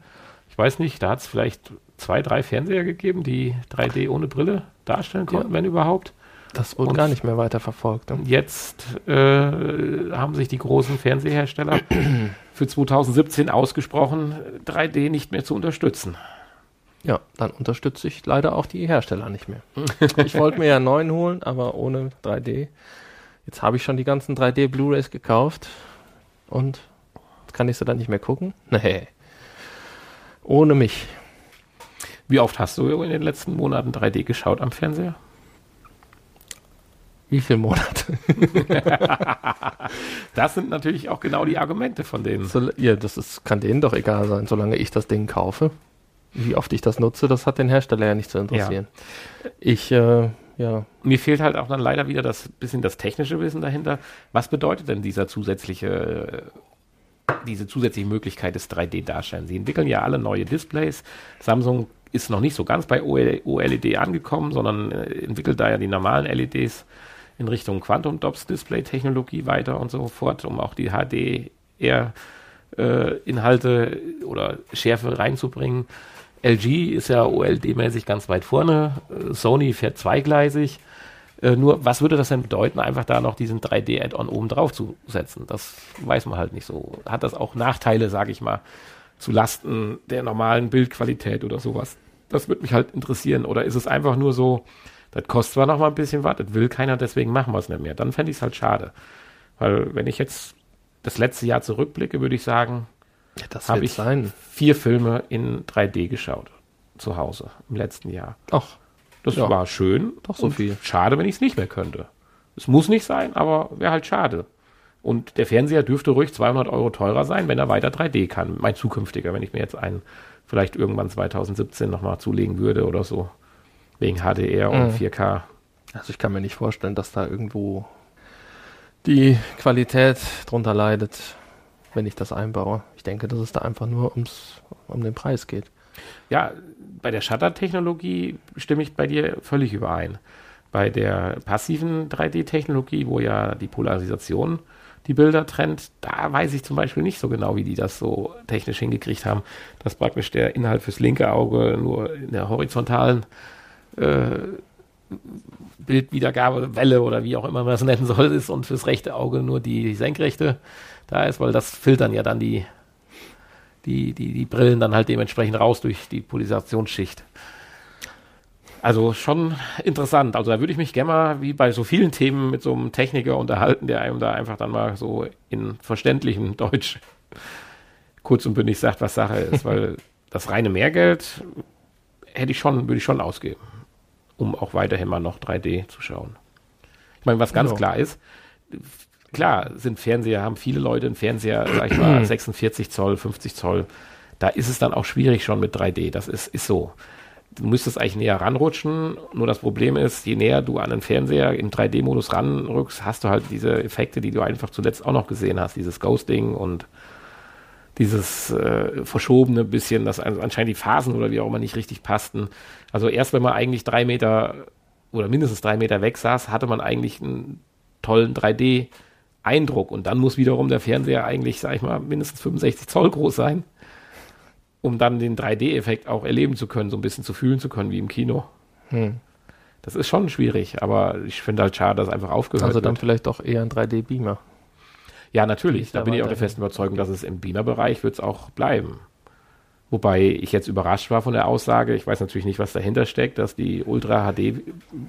Ich weiß nicht, da hat es vielleicht zwei, drei Fernseher gegeben, die 3D ohne Brille darstellen konnten, ja. wenn überhaupt. Das wurde und gar nicht mehr weiter verfolgt. Ne? Jetzt äh, haben sich die großen Fernsehersteller für 2017 ausgesprochen, 3D nicht mehr zu unterstützen. Ja, dann unterstütze ich leider auch die Hersteller nicht mehr. ich wollte mir ja einen neuen holen, aber ohne 3D. Jetzt habe ich schon die ganzen 3D Blu-rays gekauft und jetzt kann ich sie dann nicht mehr gucken. Nee. Ohne mich. Wie oft hast du in den letzten Monaten 3D geschaut am Fernseher? Wie viele Monate? das sind natürlich auch genau die Argumente von denen. So, ja, das ist, kann denen doch egal sein, solange ich das Ding kaufe. Wie oft ich das nutze, das hat den Hersteller ja nicht zu interessieren. Ja. Ich, äh, ja. Mir fehlt halt auch dann leider wieder das bisschen das technische Wissen dahinter. Was bedeutet denn dieser zusätzliche, diese zusätzliche Möglichkeit des 3D-Darstellens? Sie entwickeln ja alle neue Displays. Samsung ist noch nicht so ganz bei OLED angekommen, sondern äh, entwickelt da ja die normalen LEDs in Richtung Quantum Dots Display Technologie weiter und so fort, um auch die HDR äh, Inhalte oder Schärfe reinzubringen. LG ist ja OLED-mäßig ganz weit vorne. Äh, Sony fährt zweigleisig. Äh, nur, was würde das denn bedeuten, einfach da noch diesen 3D-Add-on oben drauf zu setzen? Das weiß man halt nicht so. Hat das auch Nachteile, sage ich mal, zu Lasten der normalen Bildqualität oder sowas? Das würde mich halt interessieren. Oder ist es einfach nur so, das kostet zwar noch mal ein bisschen was, das will keiner, deswegen machen wir es nicht mehr. Dann fände ich es halt schade. Weil wenn ich jetzt das letzte Jahr zurückblicke, würde ich sagen, ja, habe ich sein. vier Filme in 3D geschaut. Zu Hause im letzten Jahr. Ach. Das ja. war schön. Doch so viel. Schade, wenn ich es nicht mehr könnte. Es muss nicht sein, aber wäre halt schade. Und der Fernseher dürfte ruhig 200 Euro teurer sein, wenn er weiter 3D kann. Mein zukünftiger, wenn ich mir jetzt einen vielleicht irgendwann 2017 nochmal zulegen würde oder so. Wegen HDR und mhm. 4K. Also ich kann mir nicht vorstellen, dass da irgendwo die Qualität drunter leidet, wenn ich das einbaue. Ich denke, dass es da einfach nur ums, um den Preis geht. Ja, bei der Shutter-Technologie stimme ich bei dir völlig überein. Bei der passiven 3D-Technologie, wo ja die Polarisation die Bilder trennt, da weiß ich zum Beispiel nicht so genau, wie die das so technisch hingekriegt haben, dass praktisch der Inhalt fürs linke Auge nur in der horizontalen äh, Bildwiedergabe, Welle oder wie auch immer man das nennen soll, ist und fürs rechte Auge nur die senkrechte da ist, weil das filtern ja dann die, die, die, die Brillen dann halt dementsprechend raus durch die Polarisationsschicht. Also schon interessant. Also da würde ich mich gerne mal, wie bei so vielen Themen, mit so einem Techniker unterhalten, der einem da einfach dann mal so in verständlichem Deutsch kurz und bündig sagt, was Sache ist, weil das reine Mehrgeld hätte ich schon, würde ich schon ausgeben um auch weiterhin mal noch 3D zu schauen. Ich meine, was ganz genau. klar ist, klar sind Fernseher, haben viele Leute einen Fernseher, sag ich mal, 46 Zoll, 50 Zoll. Da ist es dann auch schwierig schon mit 3D. Das ist, ist so. Du müsstest eigentlich näher ranrutschen. Nur das Problem ist, je näher du an den Fernseher im 3D-Modus ranrückst, hast du halt diese Effekte, die du einfach zuletzt auch noch gesehen hast. Dieses Ghosting und dieses äh, verschobene bisschen, dass anscheinend die Phasen oder wie auch immer nicht richtig passten. Also erst wenn man eigentlich drei Meter oder mindestens drei Meter weg saß, hatte man eigentlich einen tollen 3D-Eindruck. Und dann muss wiederum der Fernseher eigentlich, sag ich mal, mindestens 65 Zoll groß sein, um dann den 3D-Effekt auch erleben zu können, so ein bisschen zu fühlen zu können wie im Kino. Hm. Das ist schon schwierig, aber ich finde halt schade, dass einfach aufgehört Also dann wird. vielleicht doch eher ein 3D-Beamer. Ja, natürlich. Da bin ich auch der festen Überzeugung, dass es im Beamer-Bereich wird es auch bleiben. Wobei ich jetzt überrascht war von der Aussage, ich weiß natürlich nicht, was dahinter steckt, dass die Ultra HD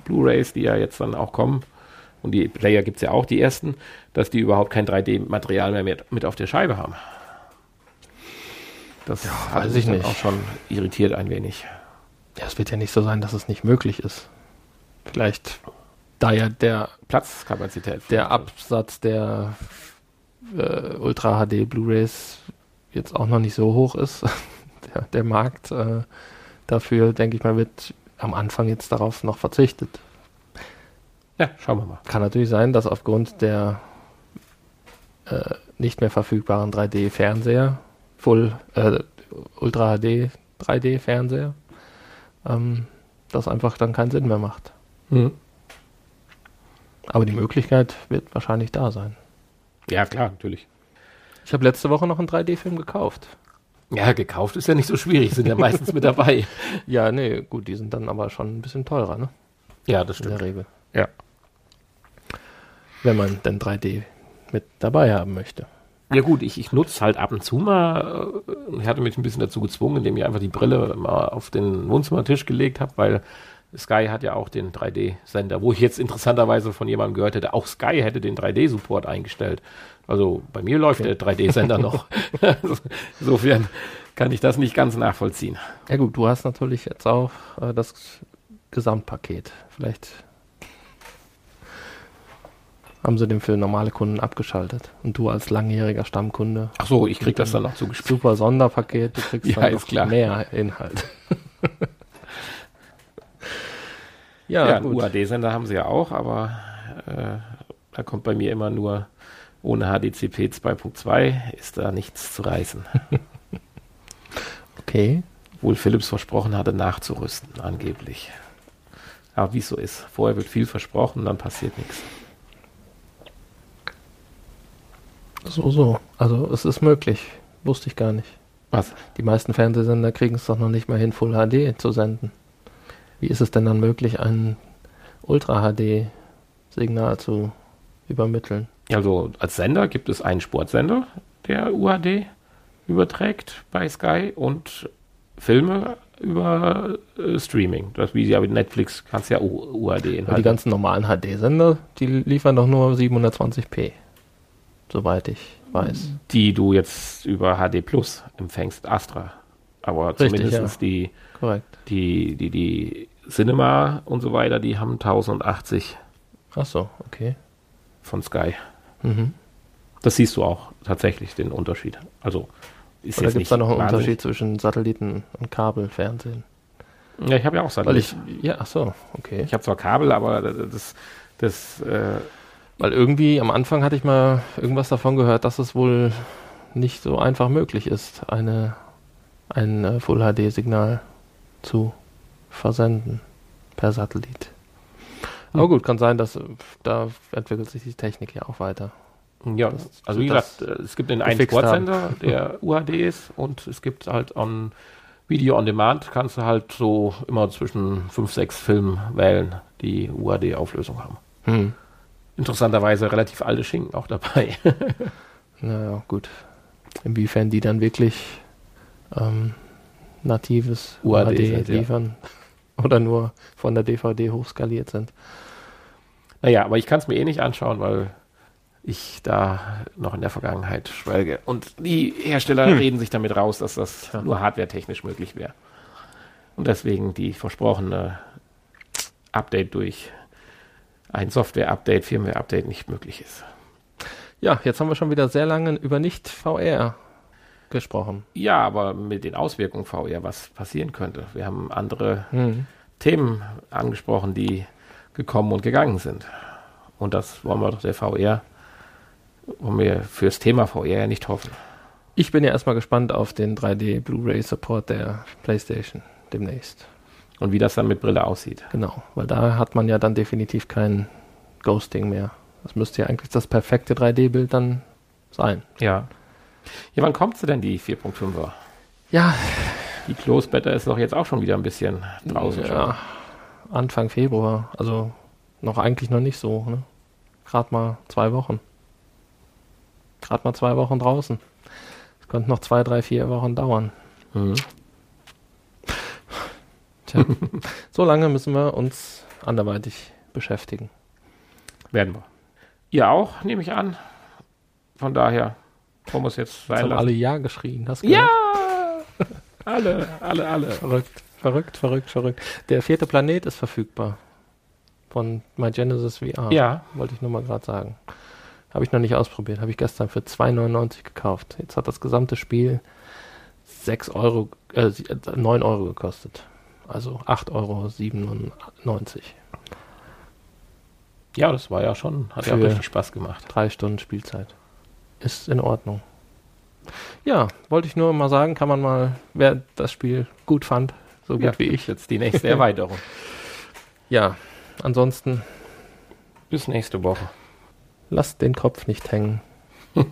Blu-Rays, die ja jetzt dann auch kommen, und die Player gibt es ja auch, die ersten, dass die überhaupt kein 3D-Material mehr mit, mit auf der Scheibe haben. Das hat weiß mich ich dann nicht. auch schon irritiert ein wenig. Ja, es wird ja nicht so sein, dass es nicht möglich ist. Vielleicht, da ja der, Platzkapazität. der Absatz der äh, Ultra HD Blu-rays jetzt auch noch nicht so hoch ist, der, der Markt äh, dafür, denke ich mal, wird am Anfang jetzt darauf noch verzichtet. Ja, schauen wir mal. Kann natürlich sein, dass aufgrund der äh, nicht mehr verfügbaren 3D-Fernseher, Full äh, Ultra HD 3D-Fernseher, ähm, das einfach dann keinen Sinn mehr macht. Mhm. Aber die Möglichkeit wird wahrscheinlich da sein. Ja, klar, natürlich. Ich habe letzte Woche noch einen 3D-Film gekauft. Ja, gekauft ist ja nicht so schwierig, sind ja meistens mit dabei. Ja, nee, gut, die sind dann aber schon ein bisschen teurer, ne? Ja, das In der Regel. Ja. Wenn man denn 3D mit dabei haben möchte. Ja gut, ich, ich nutze halt ab und zu mal, äh, ich hatte mich ein bisschen dazu gezwungen, indem ich einfach die Brille mal auf den Wohnzimmertisch gelegt habe, weil Sky hat ja auch den 3D-Sender, wo ich jetzt interessanterweise von jemandem gehört hätte, auch Sky hätte den 3D-Support eingestellt. Also bei mir läuft der 3D-Sender noch. Insofern kann ich das nicht ganz nachvollziehen. Ja gut, du hast natürlich jetzt auch äh, das Gesamtpaket. Vielleicht haben sie den für normale Kunden abgeschaltet. Und du als langjähriger Stammkunde, Ach so, ich krieg das dann noch zugespielt. super Sonderpaket, du kriegst Ja, dann noch klar. mehr Inhalt. ja, Ja. UAD-Sender haben sie ja auch, aber äh, da kommt bei mir immer nur ohne HDCP 2.2 ist da nichts zu reißen. Okay. Obwohl Philips versprochen hatte, nachzurüsten, angeblich. Aber wie es so ist, vorher wird viel versprochen, dann passiert nichts. So, so. Also es ist möglich. Wusste ich gar nicht. Was? Die meisten Fernsehsender kriegen es doch noch nicht mal hin, Full HD zu senden. Wie ist es denn dann möglich, ein Ultra HD-Signal zu übermitteln? Also als Sender gibt es einen Sportsender, der UHD überträgt bei Sky und Filme über äh, Streaming. Das wie ja mit Netflix kannst ja UHD Weil die ganzen normalen HD-Sender, die liefern doch nur 720p. Soweit ich weiß. die du jetzt über HD Plus empfängst, Astra. Aber Richtig, zumindest die, Korrekt. die, die, die Cinema und so weiter, die haben 1080 Ach so, okay. von Sky. Mhm. Das siehst du auch tatsächlich, den Unterschied. Also ist Oder gibt es da noch einen wahnsinnig- Unterschied zwischen Satelliten und Kabelfernsehen? Ja, ich habe ja auch Weil Satellit. ich, ja, ach so, okay. Ich habe zwar Kabel, aber das, das äh, Weil irgendwie am Anfang hatte ich mal irgendwas davon gehört, dass es wohl nicht so einfach möglich ist, eine, ein äh, Full HD-Signal zu versenden per Satellit. Aber Hm. gut, kann sein, dass äh, da entwickelt sich die Technik ja auch weiter. ja, Das- also wie gesagt, äh, es gibt den einen Sportsender, der UHD ist und es gibt halt on Video on Demand kannst du halt so immer zwischen fünf, sechs Filmen wählen, die UHD-Auflösung haben. Hm. Interessanterweise relativ alte Schinken auch dabei. Naja, gut. Inwiefern die dann wirklich ähm, natives UHD UHD, sind, ja. liefern oder nur von der DVD hochskaliert sind. naja, aber ich kann es mir eh nicht anschauen, weil ich da noch in der Vergangenheit schwelge. Und die Hersteller reden sich damit raus, dass das Tja. nur hardwaretechnisch möglich wäre. Und deswegen die versprochene Update durch ein Software-Update, Firmware-Update nicht möglich ist. Ja, jetzt haben wir schon wieder sehr lange über Nicht-VR gesprochen. Ja, aber mit den Auswirkungen VR, was passieren könnte. Wir haben andere Hm. Themen angesprochen, die gekommen und gegangen sind. Und das wollen wir doch der VR, wollen wir fürs Thema VR ja nicht hoffen. Ich bin ja erstmal gespannt auf den 3D Blu-ray Support der PlayStation demnächst. Und wie das dann mit Brille aussieht. Genau, weil da hat man ja dann definitiv kein Ghosting mehr. Das müsste ja eigentlich das perfekte 3D-Bild dann sein. Ja. Ja, wann kommt sie denn, die 4.5er? Ja, Die Close Beta ist doch jetzt auch schon wieder ein bisschen draußen. ja. Anfang Februar. Also noch eigentlich noch nicht so. Ne? Gerade mal zwei Wochen. Gerade mal zwei Wochen draußen. Es könnte noch zwei, drei, vier Wochen dauern. Mhm. Tja, so lange müssen wir uns anderweitig beschäftigen. Werden wir. Ihr auch, nehme ich an. Von daher wollen wir es jetzt Jetzt sein haben alle Ja geschrien. Hast Ja! alle, alle, alle. Verrückt, verrückt, verrückt, verrückt. Der vierte Planet ist verfügbar. Von MyGenesis VR. Ja, Wollte ich nur mal gerade sagen. Habe ich noch nicht ausprobiert. Habe ich gestern für 2,99 gekauft. Jetzt hat das gesamte Spiel 6 Euro, äh, sie- äh, 9 Euro gekostet. Also 8,97 Euro. ja, das war ja schon, hat ja Für- richtig Spaß gemacht. Drei Stunden Spielzeit. Ist in Ordnung. Ja, wollte ich nur mal sagen, kann man mal, wer das Spiel gut fand, so gut Ja, wie ich. Jetzt die nächste Erweiterung. Ja, ansonsten Bis nächste Woche. lasst den Kopf nicht hängen.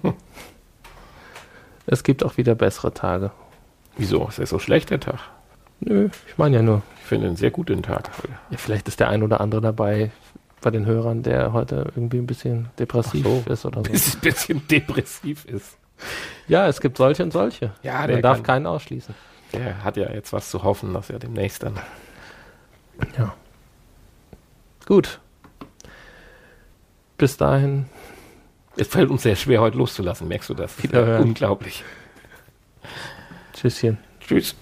es gibt auch wieder bessere Tage. Wieso? Ist das so schlecht, der Tag? Nö, ich meine ja nur, Ich finde einen sehr guten Tag. ja, vielleicht ist der ein oder andere dabei bei den Hörern, der heute irgendwie ein bisschen depressiv so. ist oder so. Ein bisschen depressiv ist. Ja, es gibt solche und solche. Ja, Man der, darf kann, keinen ausschließen. der hat ja jetzt was zu hoffen, dass er demnächst dann. Ja. Gut. Bis dahin, Es fällt uns sehr schwer, heute loszulassen, merkst du das? Wiederhören. Unglaublich. Tschüsschen. Tschüss.